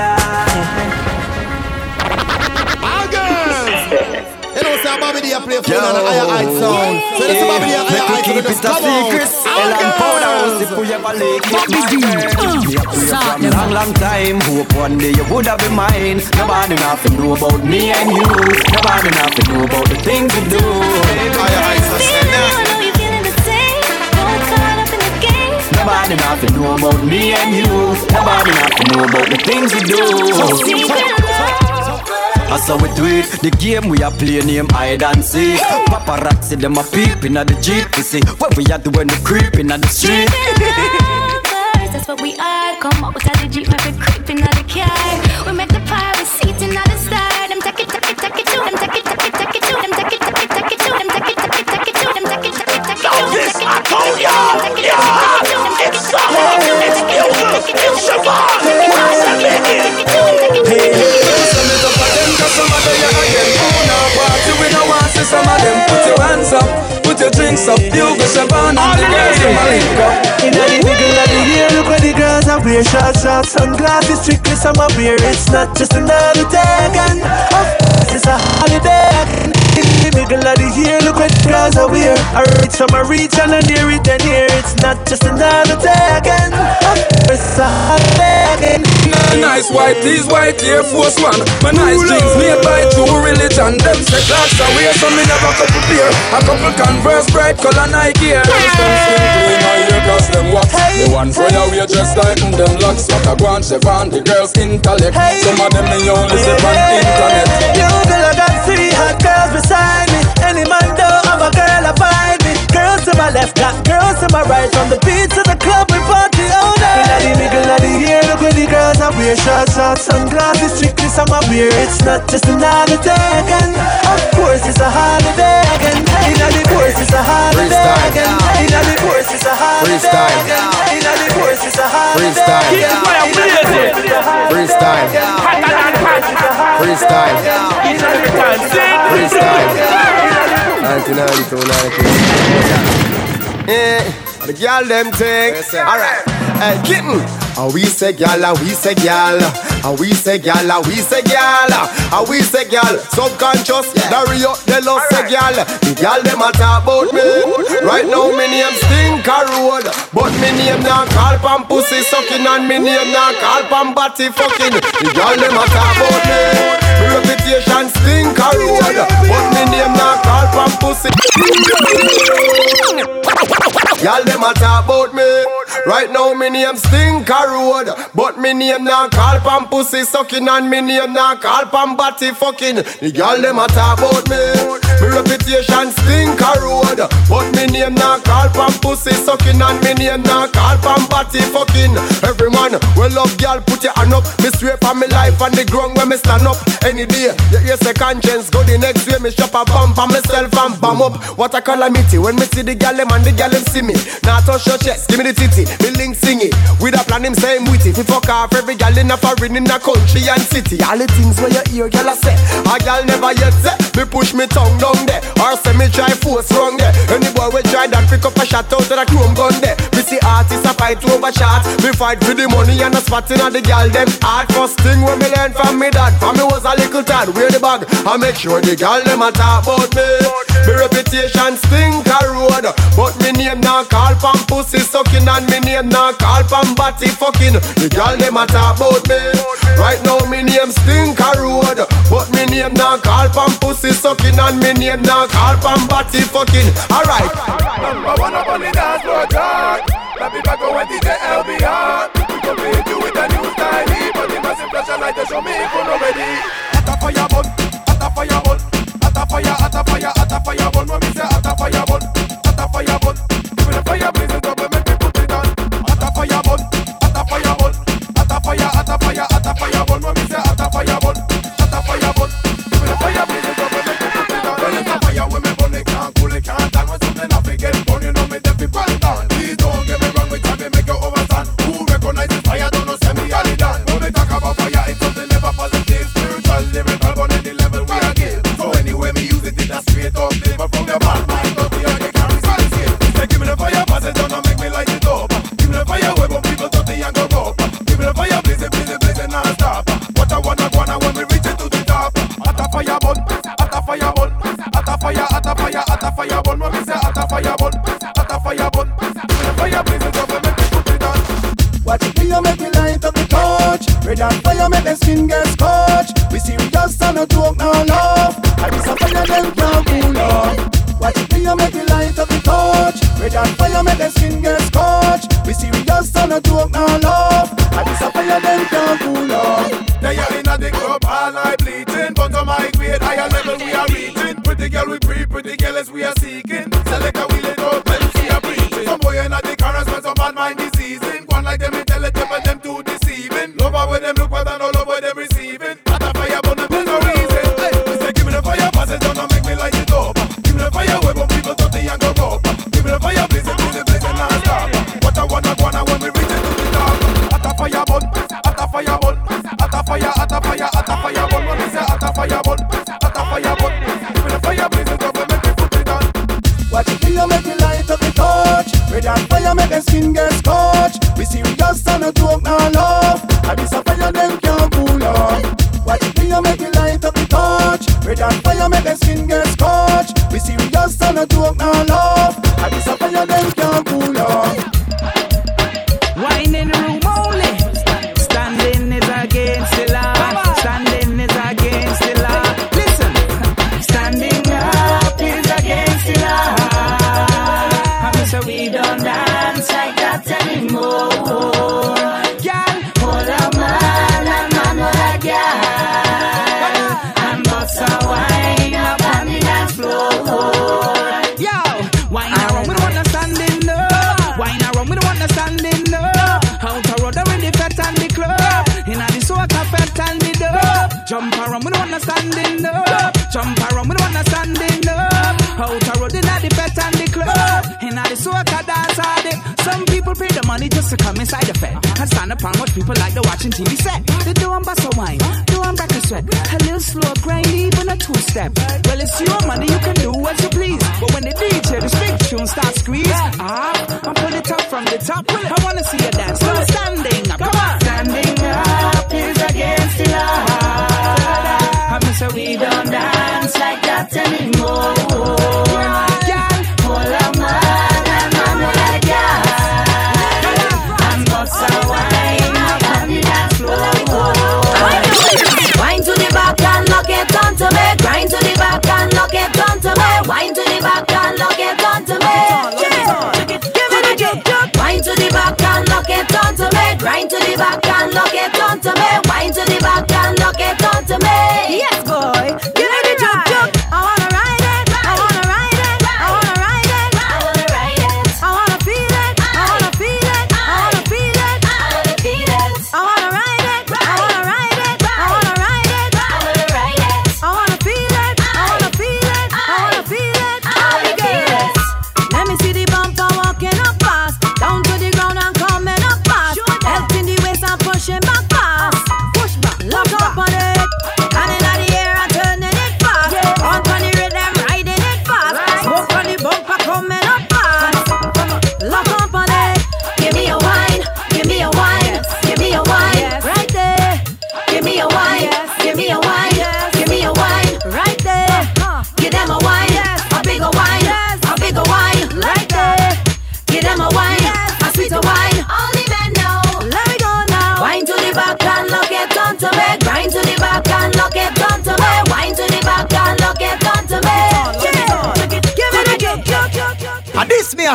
You say oh, Bobby D a play phone and a higher height sound. So this is Bobby D a higher height, so keep just it a come out. secret. Ellen powder house if we ever leak it, my girl. Me a pray from long, long time. Hope one day you woulda be mine. Nobody nothing know about me and you. Nobody nothing know about the things we do. Higher heights, I say now. Nobody nothing know about me and you. Nobody nothing know about the things we do. That's how we do it. The game we are playing name hide and seek. Paparazzi them a peep inna the jeep. We see what we are doing the creep inna the street. That's what we are. Come up with a Jeep, make it creeping out the car. We make the pirate seat in the star. Them take it, take it, take it to them, take it, take it, take it to them, take it, take it, take it to them, take it, take it, take it to them, take it, take it, take it to them. This I told ya, yeah, it's summer, it's music, it's Siobhan, it's a minute. Hey, cause some of them are again. Oh, no, party, we don't want to see some of them. Put your hands up, put your drinks up. You go Siobhan and the girls in my link up. Inna the middle of the year, look what the girls are wear short shorts, sunglasses, strictly summer beer. It's not just another day again. Of course, it's a holiday again. In the middle of the year, look what girls are wear. I reach from a reach and I near it and here. It's not just another day again. It's a again. Nice white tees, white Air Force One. My nice jeans made by True Religion. Them say clocks away, so me never couple pair. A couple Converse, bright color Nike. Air. Them skin clean, my ear cause them wax. The one for your way just like them locks. What a guan, Chevron, the girls intellect. Some of them me only see on internet. Hot girls beside me. Any man don't have a girl, I find me. Girls to my left, got girls to my right. From the beach to the club, we party all. Inna the middle of the year, look where the girls are wear short shorts, sunglasses, strictly summer beer. It's not just another day again. Of course, it's a holiday again. Inna the course, it's a holiday again. Inna the course, it's a holiday again. Inna the course, it's a holiday Freestyle. again. Freestyle. Freestyle. Freestyle. 1992, 93. Yeah, the girl them thing. Alright, hey, kitten. And we say gal, and we say gal, and we say gal, and we say gal, and we say gal. Subconscious, Dario, they love say gal. The gal them a talk about me. Right now me name Stinker Road, but me name now call pam pussy sucking, and me name now call pam body fucking. The gal them a talk about me. Me reputation Stinker Road, but me name now call pam pussy. Y'all them a talk about me. Right now me name Stinker Road, but me name not call pam pussy sucking and me name not call pam body fucking. The y'all them a talk about me. Me reputation Stinker Road, but me name not call pam pussy sucking and me name not call pam body fucking. Every man well love y'all put your hand up. Me swear for me life and the ground when me stand up. Any day, yeah, yes, a conscience go the next way. Me shop a bomb for myself and bomb up. What a calamity when me see the gal them and the gal them see me. Now touch your chest, give me the titty. Me link sing it. With a plan, him same with it. If fuck off every gal in a foreign, in a country and city. All the things where you hear, gal I say. A gal never yet say. Me push me tongue down there. Or say me try force wrong there. Any boy will try that pick up a shot out of the chrome gun there see artists a fight over chart, We fight for the money and a spot on the gal them hard. First thing when me learn from me dad, from me was a little tad. Wear the bag I make sure the gal them a talk about me. Me reputation stink a road, but me name now call from pussy sucking and me name now call from body fucking. The gal them a talk about me. Right now me name stink a road, but me name now call from pussy sucking and me name now call from body fucking. Alright. Number one up on the dance floor, dog. La people go and DJ LBR. We go pay you with a new style. But the massive flash like they show me if you're already. At a fire bun, at a fire bun, at a fire, at a fire, at a fire bun.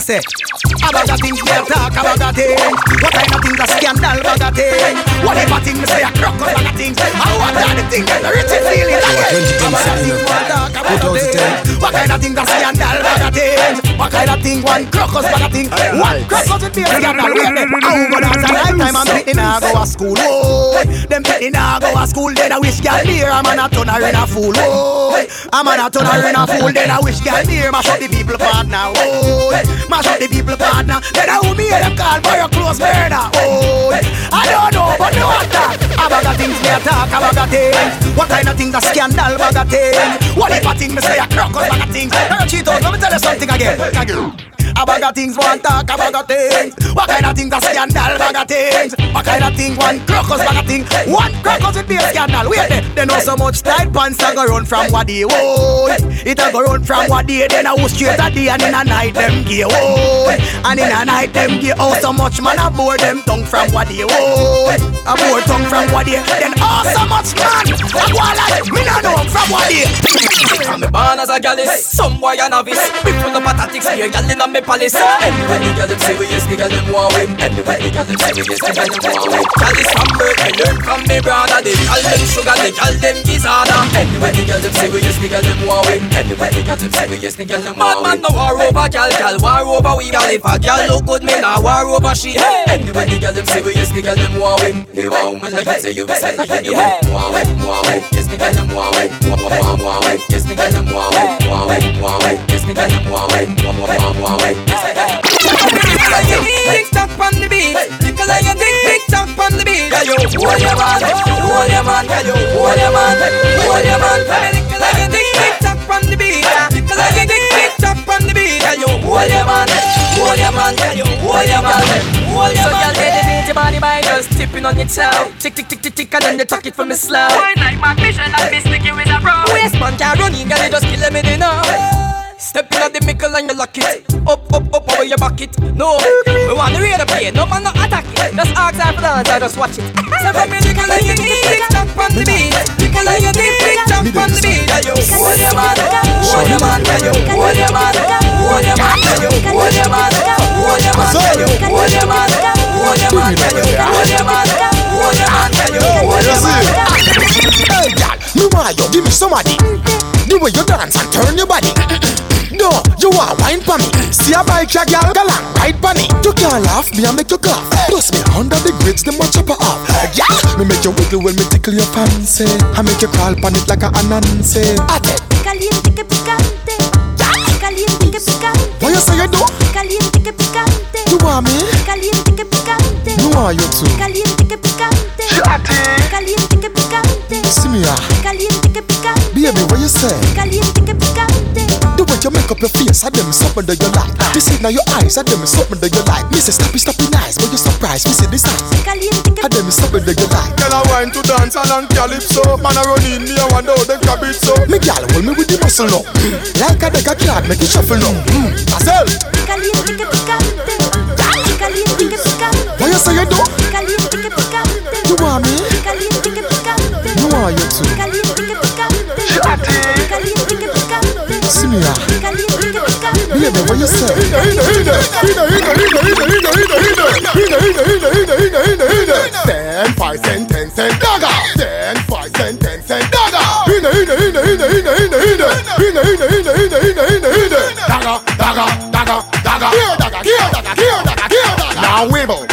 I say. About the things me a talk about that thing. What kind of things a scandal about the thing Whatever thing me say a crocus about the thing. And what are the things that the rich is feeling About the things a talk about the things What kind of things a scandal about the things What kind of thing one crocus about the thing One crocus would be a scandal Wait there Oh but that's a lifetime I'm pitting I go a school. Oh Them pitting I go a school Then I wish girl near. I'm a turn her in a fool. Oh I'm a turn her in a fool Then I wish girl near. Mash up the people partner Oh Mash up the people partner Then I who me them call for your close murder Oh I don't know but want that About the things me a talk about the things. What kind of things a scandal about the things. What if a thing? Me say a crocus about the things. Cheetos let me tell you something again Hey. Again about the things one talk about the things. What kind of things a scandal about the things? What kind of thing one crocus about the thing? One crocus would be a scandal. Wait there They know so much tight pants a go run from what they oh It a go run from what they Then a go straight a day and in a night them gay oh. And in a night them gay Oh so much man a bore them tongue from what they oh A bore tongue from what they Then oh so much man. A go like me no know from what they From me born as a gallus, some boy a novice Big full of patatics, here gal in a me Anyway the gal them serious, the gal them want win the gal them serious, the gal them want win Gallus from birth, me learn from me brother The gal them sugar, the gal them Anyway the gal them serious, the gal them want win the gal them serious, the gal them want win Bad man no war over gal, gal war over we Gal if a gal look good, me nah war over she the gal them serious, the gal them want win The woman like I say you be say like you want win, want win Yes the gal them want win, want want want win Yes the gal them want win, want win, want win Yes the gal them want win, want want want win Yes the gal Tick tock on the beat, little like a tick tick tock on the beat. Yeah, yo, hold your man, hold your man, yeah, yo, hold your man, hold your man. Little like a tick tick tock on the beat, little like a tick tick tock on the beat. Yeah, yo, hold your man, hold your man, yeah, yo, hold your man, hold your man. So, girl, get the beat, your body by just tipping on your toe. Tick tick tick tick tick, and then you tuck it from me slow. Why like my mission and be sticky with a bro? Waistman can't run in, girl, you just kill me, you know. Step in the mickle and you lock it Up, up, up over your bucket No, we want the radar play No man no attack it Just ask her for dance, I just watch it So from me nickel and you deep Tick tock on the beat and you deep Tick tock on the beat Yeah, yo, hold your man Hold your man Yeah, yo, hold your man Hold your man Yeah, yo, hold your man Hold your man Yeah, yo, hold your man Hold your man Yeah, yo, hold your man Hold your man Yeah, yo, hold your man Hey, gal, me want you give me somebody. The way you dance and turn your body. No, you want wine for me. See a bike, ya gal, gal and ride for me. You can't laugh, me I make you cough. Plus me under the grids, them watch chopper off. Yeah, me make you wiggle when me tickle your fancy. I make you crawl on it like a anansi. Caliente que picante. Caliente que picante. What you say you do? Caliente que picante. You want me? Caliente que picante. You want you too? Caliente que picante. Caliente que picante. See me ah. Caliente que picante. Baby, what you say? Caliente que picante. The way you make up your face, I them something that you like. Me see now your eyes, I them something that you like. Me say stop it, stop it nice, but you surprised. Me see this eyes, Caliente que I them something that you like. Girl, I wine to dance along calypso. Man, I run in me, I wonder how them grab it so. Me gal hold me with the muscle now. Like a deck of card, make it shuffle now. Mm. Marcel, Caliente que picante. Caliente say you do? You want me? You want you too? Picante. See me ah. Picante. Baby, what you say? Ten, five cent, ten cent dagger. Ten, five cent, ten cent dagger. Hina, hina, hina, hina, hina, hina, hina. Hina, hina, hina, hina, hina, hina, hina. Dagger, dagger, dagger, dagger. Here, dagger, here, dagger, here, dagger, here, dagger. Now wibble,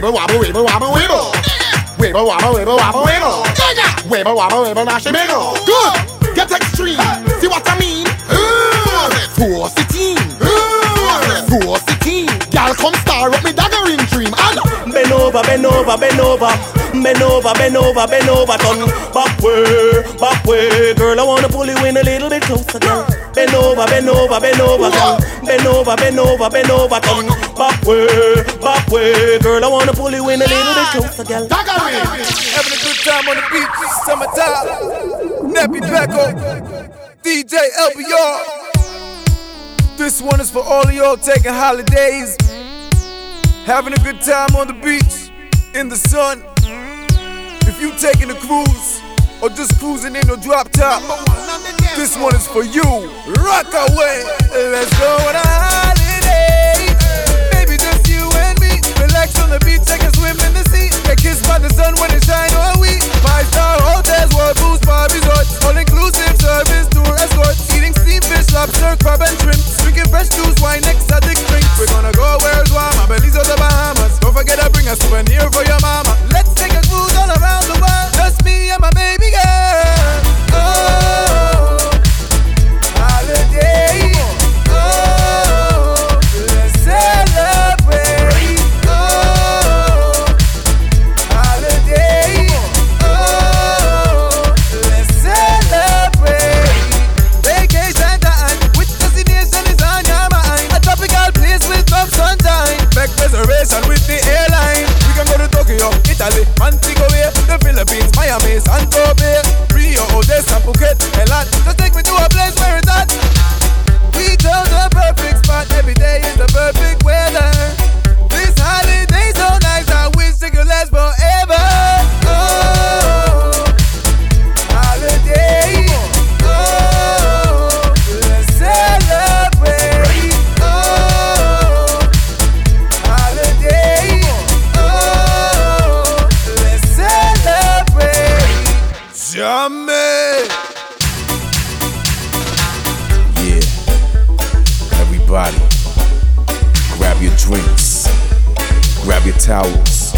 wibble, wobble, wibble, wobble, wibble. Wibble, wobble, wibble, wobble, wibble. Wibble, wobble, wibble, mash and wiggle. Good. Get extreme. See what I mean? Force the team. Force the team. Y'all come star up me daggering dream. And Bend over, bend over, bend over, bend over, bend over, bend over, turn back way, back way, girl. I wanna pull you in a little bit closer, girl. Bend over, bend over, bend over, girl. Bend over, bend over, bend over, turn way, back way, girl. I wanna pull you in a little bit closer, girl. Having a good time on the beach, summertime. Nappy Pecco, DJ LBR. This one is for all of y'all taking holidays. Having a good time on the beach, in the sun. If you taking a cruise, or just cruising in your drop top, this one is for you. Rock away. Let's go on a holiday. On the beach, take a swim in the sea. Get kissed by the sun when it shine on we. Five star hotels, world boost, spa resorts. All inclusive service, tour escorts. Eating sea fish, lobster, crab, and shrimp. Drinking fresh juice, wine, exotic drinks. We're gonna go where warm, Belize the Bahamas. Don't forget to bring a souvenir for your mama. Let's take a cruise all around the world. Just me and my baby girl. Philippines, Miami, Santo Bay, Rio, Odessa, Phuket, Milan. Just take me to a place where it's hot. We chose the perfect spot. Every day towels,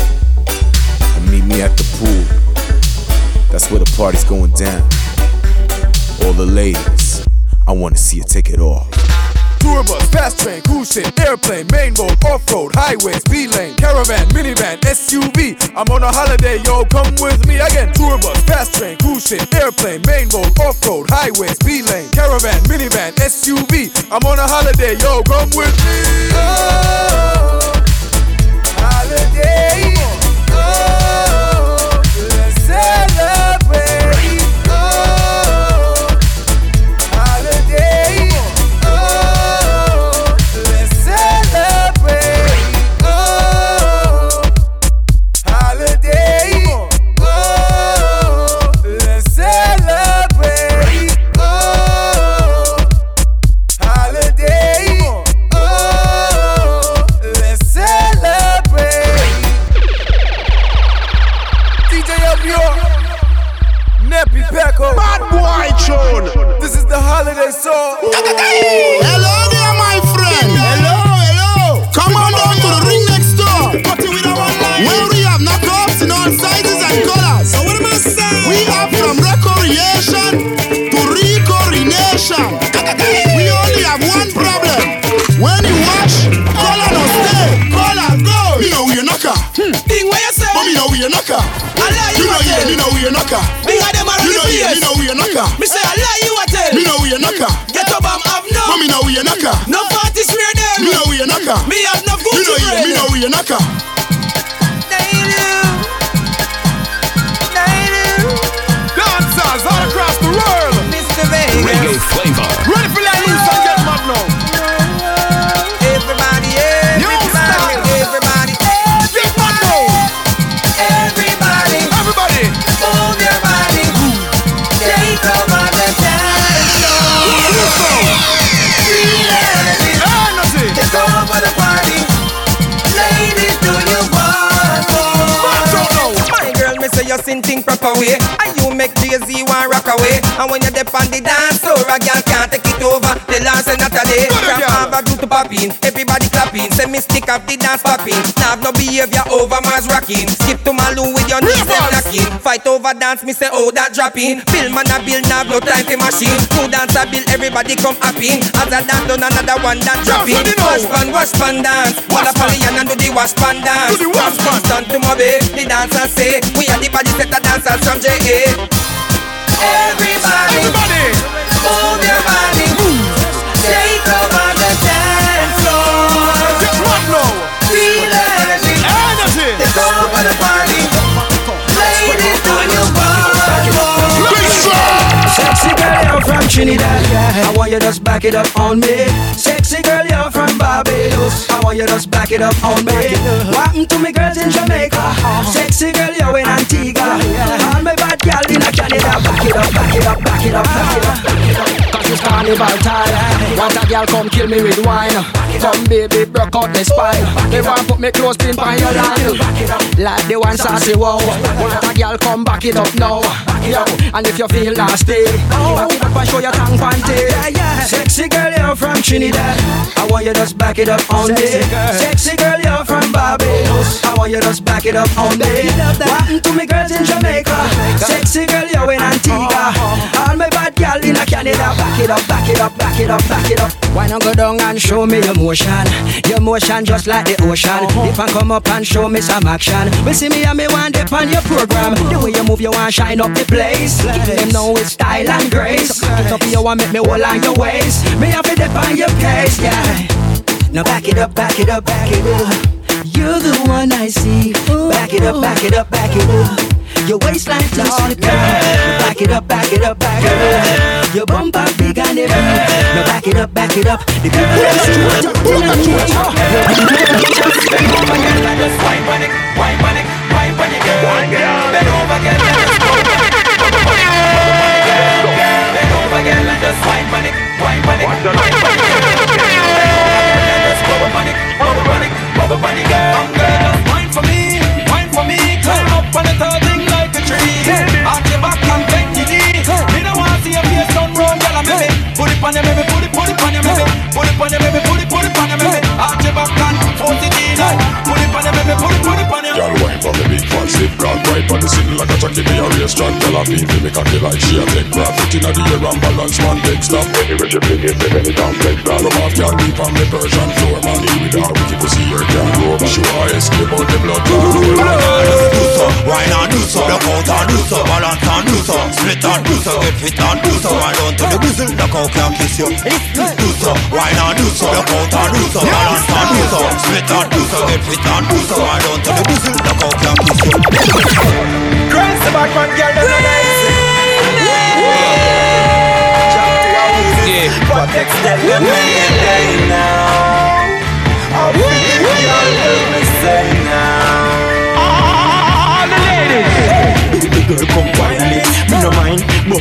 and meet me at the pool. That's where the party's going down. All the ladies, I wanna see you take it off. Tour bus, fast train, cruise ship, airplane, main road, off road, highway, speed lane, caravan, minivan, SUV. I'm on a holiday, yo, come with me again. Tour bus, fast train, cruise ship, airplane, main road, off road, highway, speed lane, caravan, minivan, SUV. I'm on a holiday, yo, come with me. Oh, holiday. Oh, dropping. Bill man a bill, now no time for machine. Two dance a bill, everybody come happy. As a dance done another one that dropping. Wash pan, wash pan dance. Up on the and do the wash pan dance. Do the wash pan. Stand to my bay, the dancer say we are the body set the dancers from JA. I want you just back it up on me. Sexy from Barbados. I want you to just back it up on me. What happened to me girls in Jamaica? Sexy girl, you're in Antigua. All my bad girl in Canada. Back it up, back it up, back it up, back it up. Cause it's carnival time. Want a girl come kill me with wine. Come baby, broke out the spine. They want put me close pin by your line. Like the one sassy wow. Want a girl come back it up now. Yo, and if you feel nasty, back it up and show your tongue panty. Sexy girl, you're from Trinidad. I want you to just back it up on me. Sexy girl, you're from Barbados. I want you just back it up on me. What happened to me girls in Jamaica? Sexy girl, you're in Antigua. Uh-huh. All my bad girl in Canada. Back it up, back it up, back it up, back it up. Why not go down and show me your motion? Your motion just like the ocean. Uh-huh. If I come up and show me some action, we see me and me one dip on your program. The way you move, you want shine up the place. Give them know it's style and grace. Get up, you want make me hold on your waist. Me have to dip on your case, yeah. Now back it up, back it up, back it up. You're the one I see. Back it up, back it up, back it up. Your waistline too slippery. Now back it up, back it up, back it up. Your bumper big and heavy. Now back it up, back it up. The people them straight up till I reach up. Bend over, girl, and just wine pon it, wine pon it, wine pon it, girl. Bend over, girl, and just it, it, it, girl. Bend over, girl, and just wine pon it, wine pon it, wine pon it, girl. Girl, just wine for me, wine for me. Climb up on the thing like a tree. Arch your back and no want see done wrong, girl. Maybe put it on baby, put it, put it on baby, put it on your baby, put it, put it on your baby. Arch your back and force it in. Put it on your put it, put it on your. Girl, wine for me big fat sit broad right on the sitting like a jockey me a race track. Tell her feel me cocky like she a take grab. Foot inna the air and balance man take stop. Anyway she bring it, make any complex down. Come off girl deep on me Persian floor. Man, here with her wicked pussy her can't go over. Show her escape out the blood clot. do so, wine and do so, block out and do so, balance and do so, split and do so, get fit and do so, wine down to the whistle, knock out can kiss you. Do so, wine and do so, block out and do so, balance and do so, split and do so, get fit and do so, so I don't tell the whistle, knock out that whistle Girls, the bad man, girl, them nice. Yeah, but next time,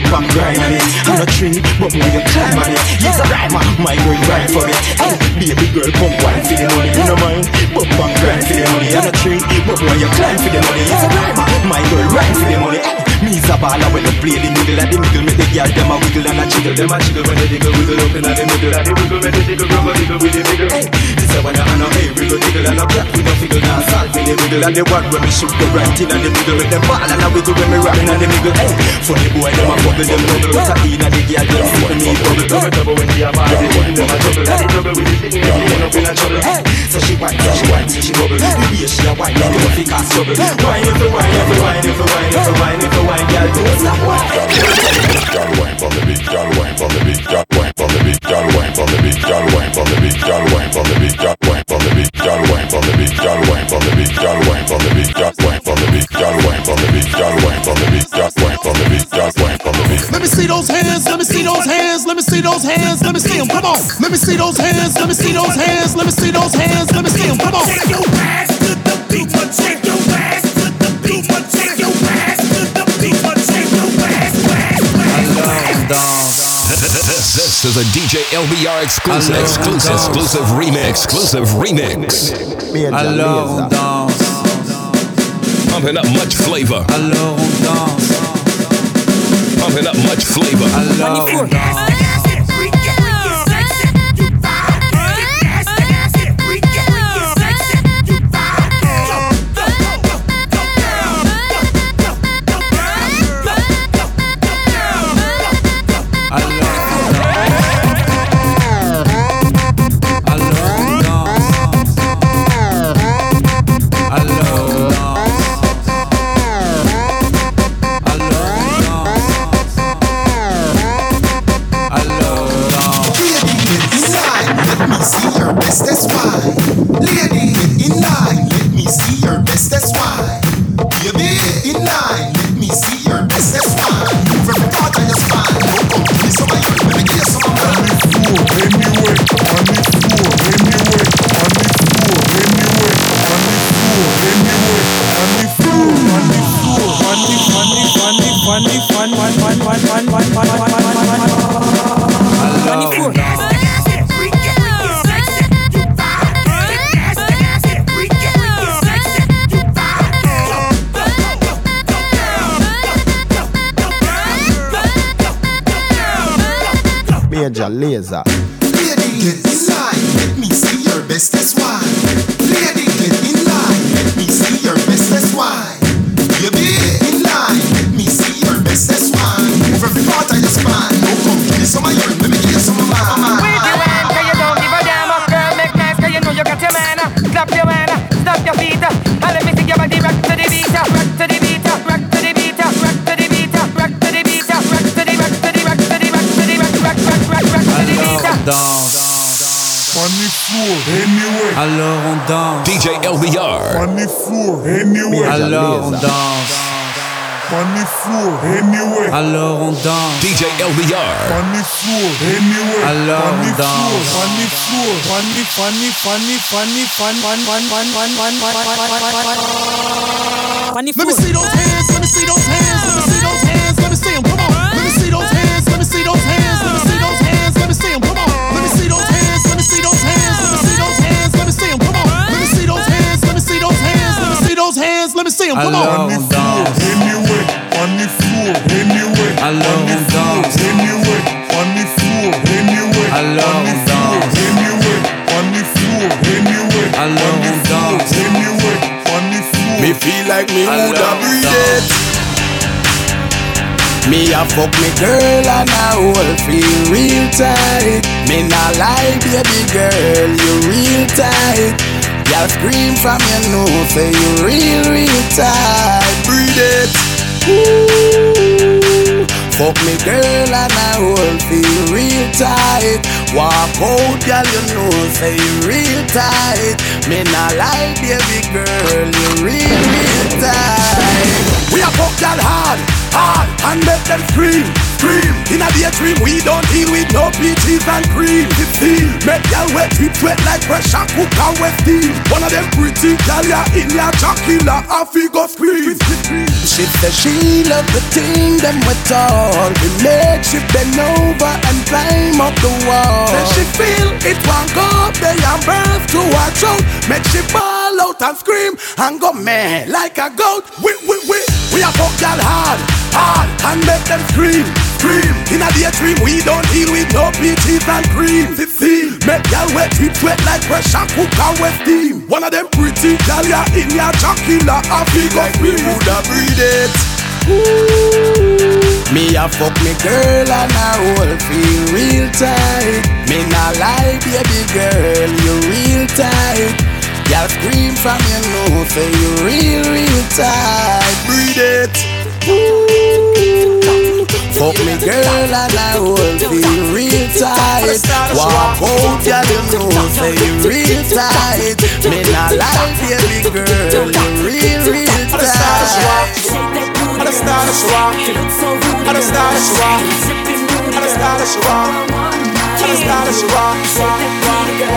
bump and grind on it. I'm not tree, but me you climb on it. Yes, a rhymer, my girl ride for it. Hey, baby girl, come wine for the money. Me no mind, bump and grind for the money. I'm not tree, but me you climb for the money. Yes, a rhymer, my girl ride for the money. Hey, Me's a baller when you play the middle. Of the middle Make the girl them a wiggle and a jiggle. Them a jiggle when they jiggle wiggle up in the middle. Of the wiggle Make the jiggle rubber jiggle with the middle. Hey. This a one a hand hey wiggle jiggle and a black with a figgle Now salt in the middle. And the one when me shoot the right in the middle With them ball and a wiggle when me rockin' on the middle. Hey. Funny boy them a bubble them bubble. What a in a the girl them see me bubble. Bubble trouble when she a ball Them a trouble and the trouble with the thing She end up in a trouble. Hey. So she whine, she whine, she bubble. The way she a whine, the way she cast trouble Whine if you whine, if you whine, if you whine, if you whine, if you Let me see those hands, let me see those hands, let me see those hands, let me see them, come on. Let me see those hands, let me see those hands, let me see those hands, let me see come on. Your ass to the beat, but shake your This, this is a DJ LBR exclusive, exclusive, exclusive remix, exclusive remix. Allons, on danse. Pumping up much flavor. Alors on danse. Pumping up much flavor. Alors on danse. me see your business man. Move every part of your spine. beleza. On danse. Funny floor, anyway. Alors on danse. DJ LBR. Funny floor, anyway. Alors funny on danse. Funny floor, funny, funny, funny, funny, fun, fun, fun, fun, fun, fun, fun, fun, fun, fun, fun. Funny Let me see those hands, let me see those hands, let me him. Come Alone on. Dance. Anyway, on the floor. Anyway, Alone on the floor. Dance. Anyway, on the floor. Anyway, Alone on the floor. Dance. Anyway, on the floor. Anyway, Alone on the floor. Dance. Anyway, on the floor. Me feel like me woulda breathed. Me a fuck me girl and I will feel real tight. Me not like baby girl, you real tight. Y'all scream from your nose, say you real, real tight. Breathe it. Ooh. Fuck me girl and I will feel real tight. Walk out, girl, you know, say you real tight. Me not lie, baby girl, you real, real tight. We a fuck y'all hard, hard, and make them scream, scream. In a daydream, we don't deal with no peaches and cream. Fifteen, make y'all wet, it wet like pressure cooker with steam. One of them pretty gal ya in ya Jackilla, a figure scream. She said she love the thing them we talk. We make she bend over and climb up the wall. Then she feel it won't go they and birth to her throat. Make she ball out and scream and go mad like a goat. We we we we a fuck y'all hard, hard and make them scream, scream. In a daydream we don't deal with no peaches and cream. Fifteen, make y'all wet it wet like pressure cooker with steam. One of them pretty gal ya in ya Jackilla, a figure we woulda breed it. Ooh. Me a fuck me girl and I will feel real tight. Me not lie, baby girl, you real tight. Y'all scream from your nose, say you real, real tight. Breathe it. Ooh. Fuck me girl and I will feel real tight. Walk out, y'all you know, say you real tight. Me not lie, baby girl, you real, real tight. I just start to off. I just start to off. I just start to show off. I just start to show off.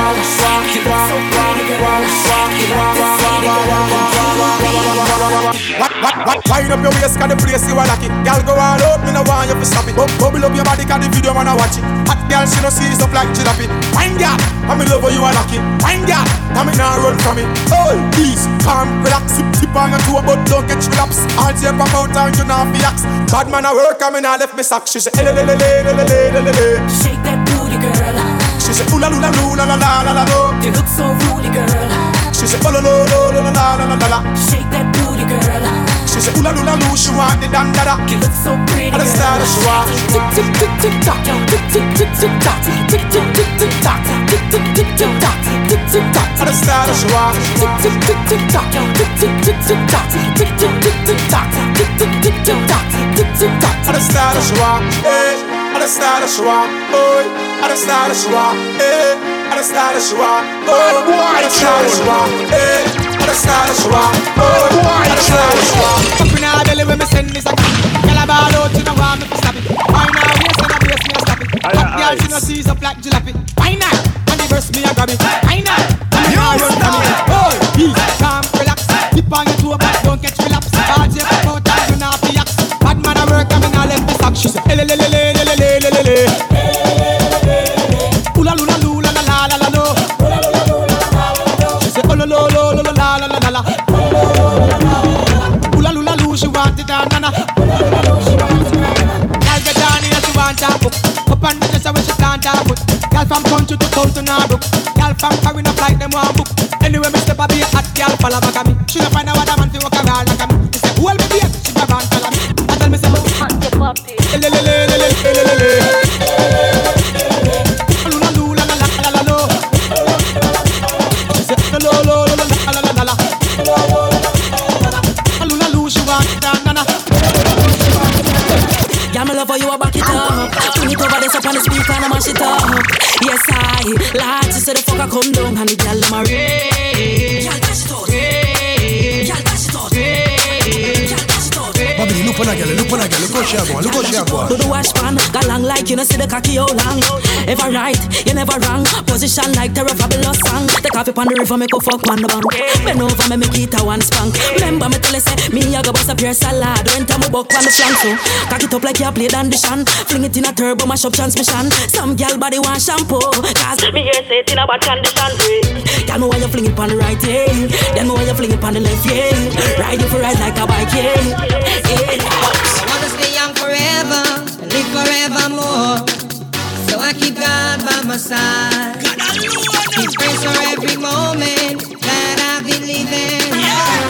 What, what, what? Wind up your waist, cause the place you are lucky. Girl, go all out, me no want you to stop it. Bub- Bubble up your body, cause the video wanna watch it. Hot girl, she no sees up like jalopy. Wine girl, I'm in love with you are lucky. Wine girl, I'm in now run from it. Oh, peace, calm, relax, sip, sip on your toe, but don't get relapse. All take pop out and you not be axe. Bad man, I work, I'm in, I left me sack. She say, eh, le, le, le, le, le, le, le, le. Shake that booty, girl. She say, ooh la, la, la, la, la, la, la, la. You look so rudy, girl. She say, oh, la, la, la, la, la, la, la, la, la. Shake that booty, girl. She say, ooh la, la, ooh, she want the dan da da. You look so pretty, I girl. just style she want. Tick tick tick tick tock, tick tick tick tick tock, tick tick tick tick tock, tick tick tick tick tock, tick tick tock. I style she want. Tick tick tick tick tock, tick tick tick tick tock, tick tick tick tick tock, tick tick tick tick tock, tick tick tock. I style she want. على ستار شوا اوي على ستار شوا ايه على ستار شوا اوي على ستار شوا ايه على ستار شوا اوي على ستار شوا كنا دلو مسني سبي كلا بالو تنا وام سبي why now yes and I yes me stop it. Up girl she no sees up black jalopy. Why not? And the verse me I grab it. Why not? And I run from it. Oh peace calm relax. Keep on your toe nah She ele le le le le le le le le Up Girl from country to town to Norbrook Girl from carrying a flight them one book. Anyway me step hot girl follow back at me. She don't find a water man I get it, look what I get look how she a go, look how she a go. Do the wash pan, got long like you know see the cocky how long. Ever right, you never wrong. Position like terror fabulous song. Take off on the river, make a fuck on the bank. Bend over, me make it a one spank. Remember me tell you say me a go bust a pure salad. When time me buck on the flank so cock it up like you play dandition. Fling it in a turbo, mash up transmission. Some gal body want shampoo, cause me here say it in a bad condition. Y'all know why you fling it on the right, yeah. Then know why you fling it on the left, yeah. Ride it for ride like a bike, yeah. yeah. Forevermore. So I keep God by my side. Keep praise for every moment that I've been living.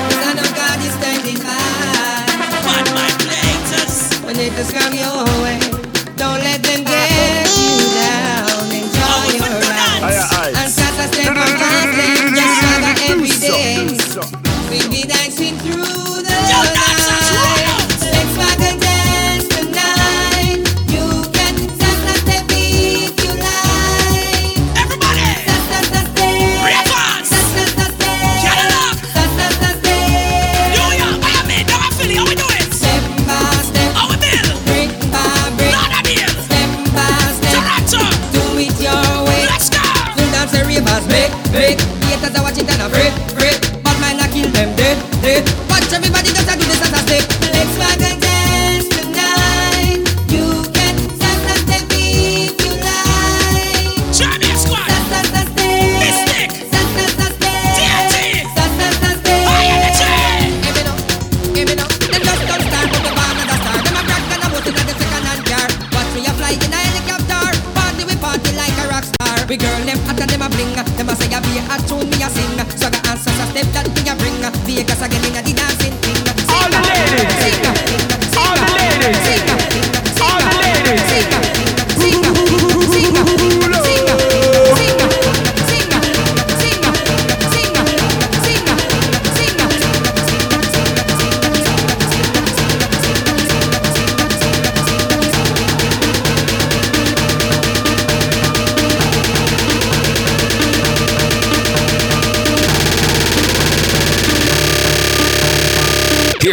'Cause I know God is standing by. When it does come your way, Big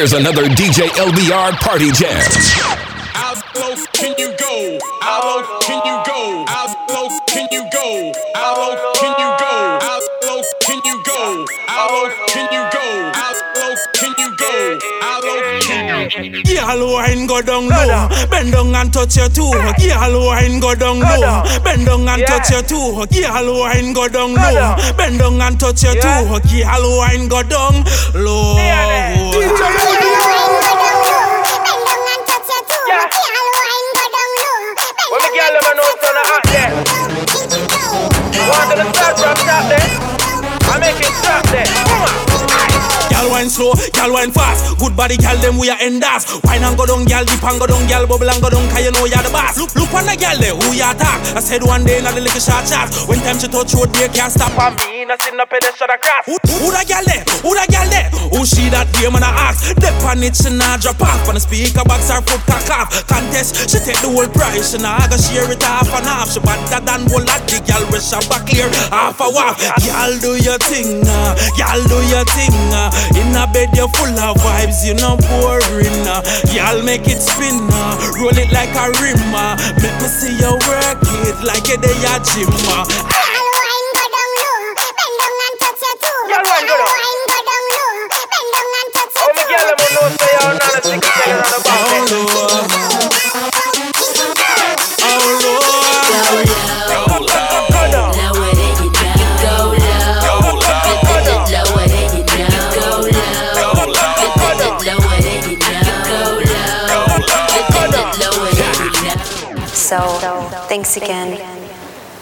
Here's another DJ LBR Party Jam. How low can you go? How low can you go? How low can you go? How low can you go? How low can you go? How low can you go? How low can you go? Girl, wine go down low. Bend down and touch your toe. Girl, wine go down low. Bend down and touch your toe. Girl, wine go down low. Bend down and touch your toe. Girl, wine go down low. Good body, girl them we are endas. Wine and go down, girl dip and go down, girl bubble and go down. Cause you know you're the boss. Look, look on the girl there, who you attack? I said one day, not the little short chat. When time she touch road, they can't stop on me. I see no pedestrian across. Who, who that girl there? Who that girl there? Who she that day man I ask? Dep on it, she not drop off. On the speaker box, her foot cock off. Contest, she take the whole price. She not gonna share it half and half. She better than whole lot. The girl wish her back clear half a waff. Girl do your thing, uh. girl do your thing. Uh. In a bed you full of vibes, you know boring. Uh. Girl make it spin, uh. roll it like a rim. Uh. Make me see you work it like a day at gym. Uh.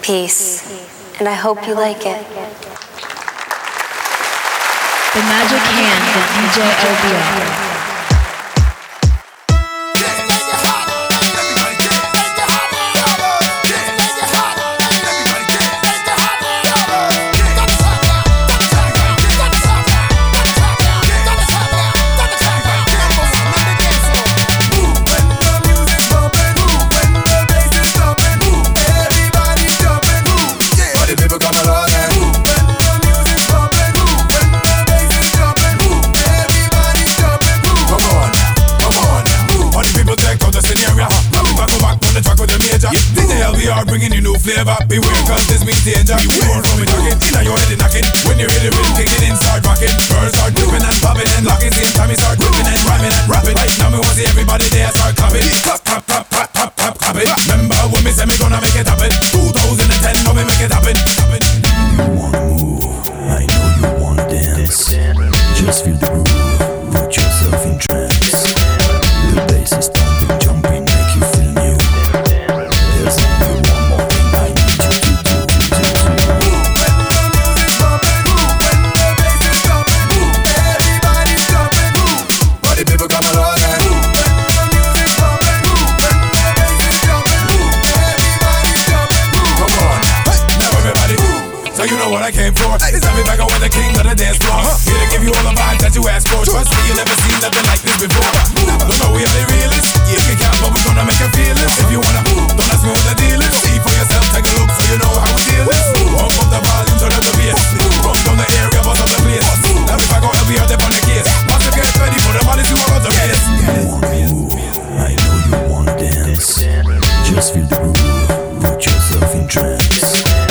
Peace. And I hope you like it. The magic hands of DJ LBR. groove, put yourself in trance.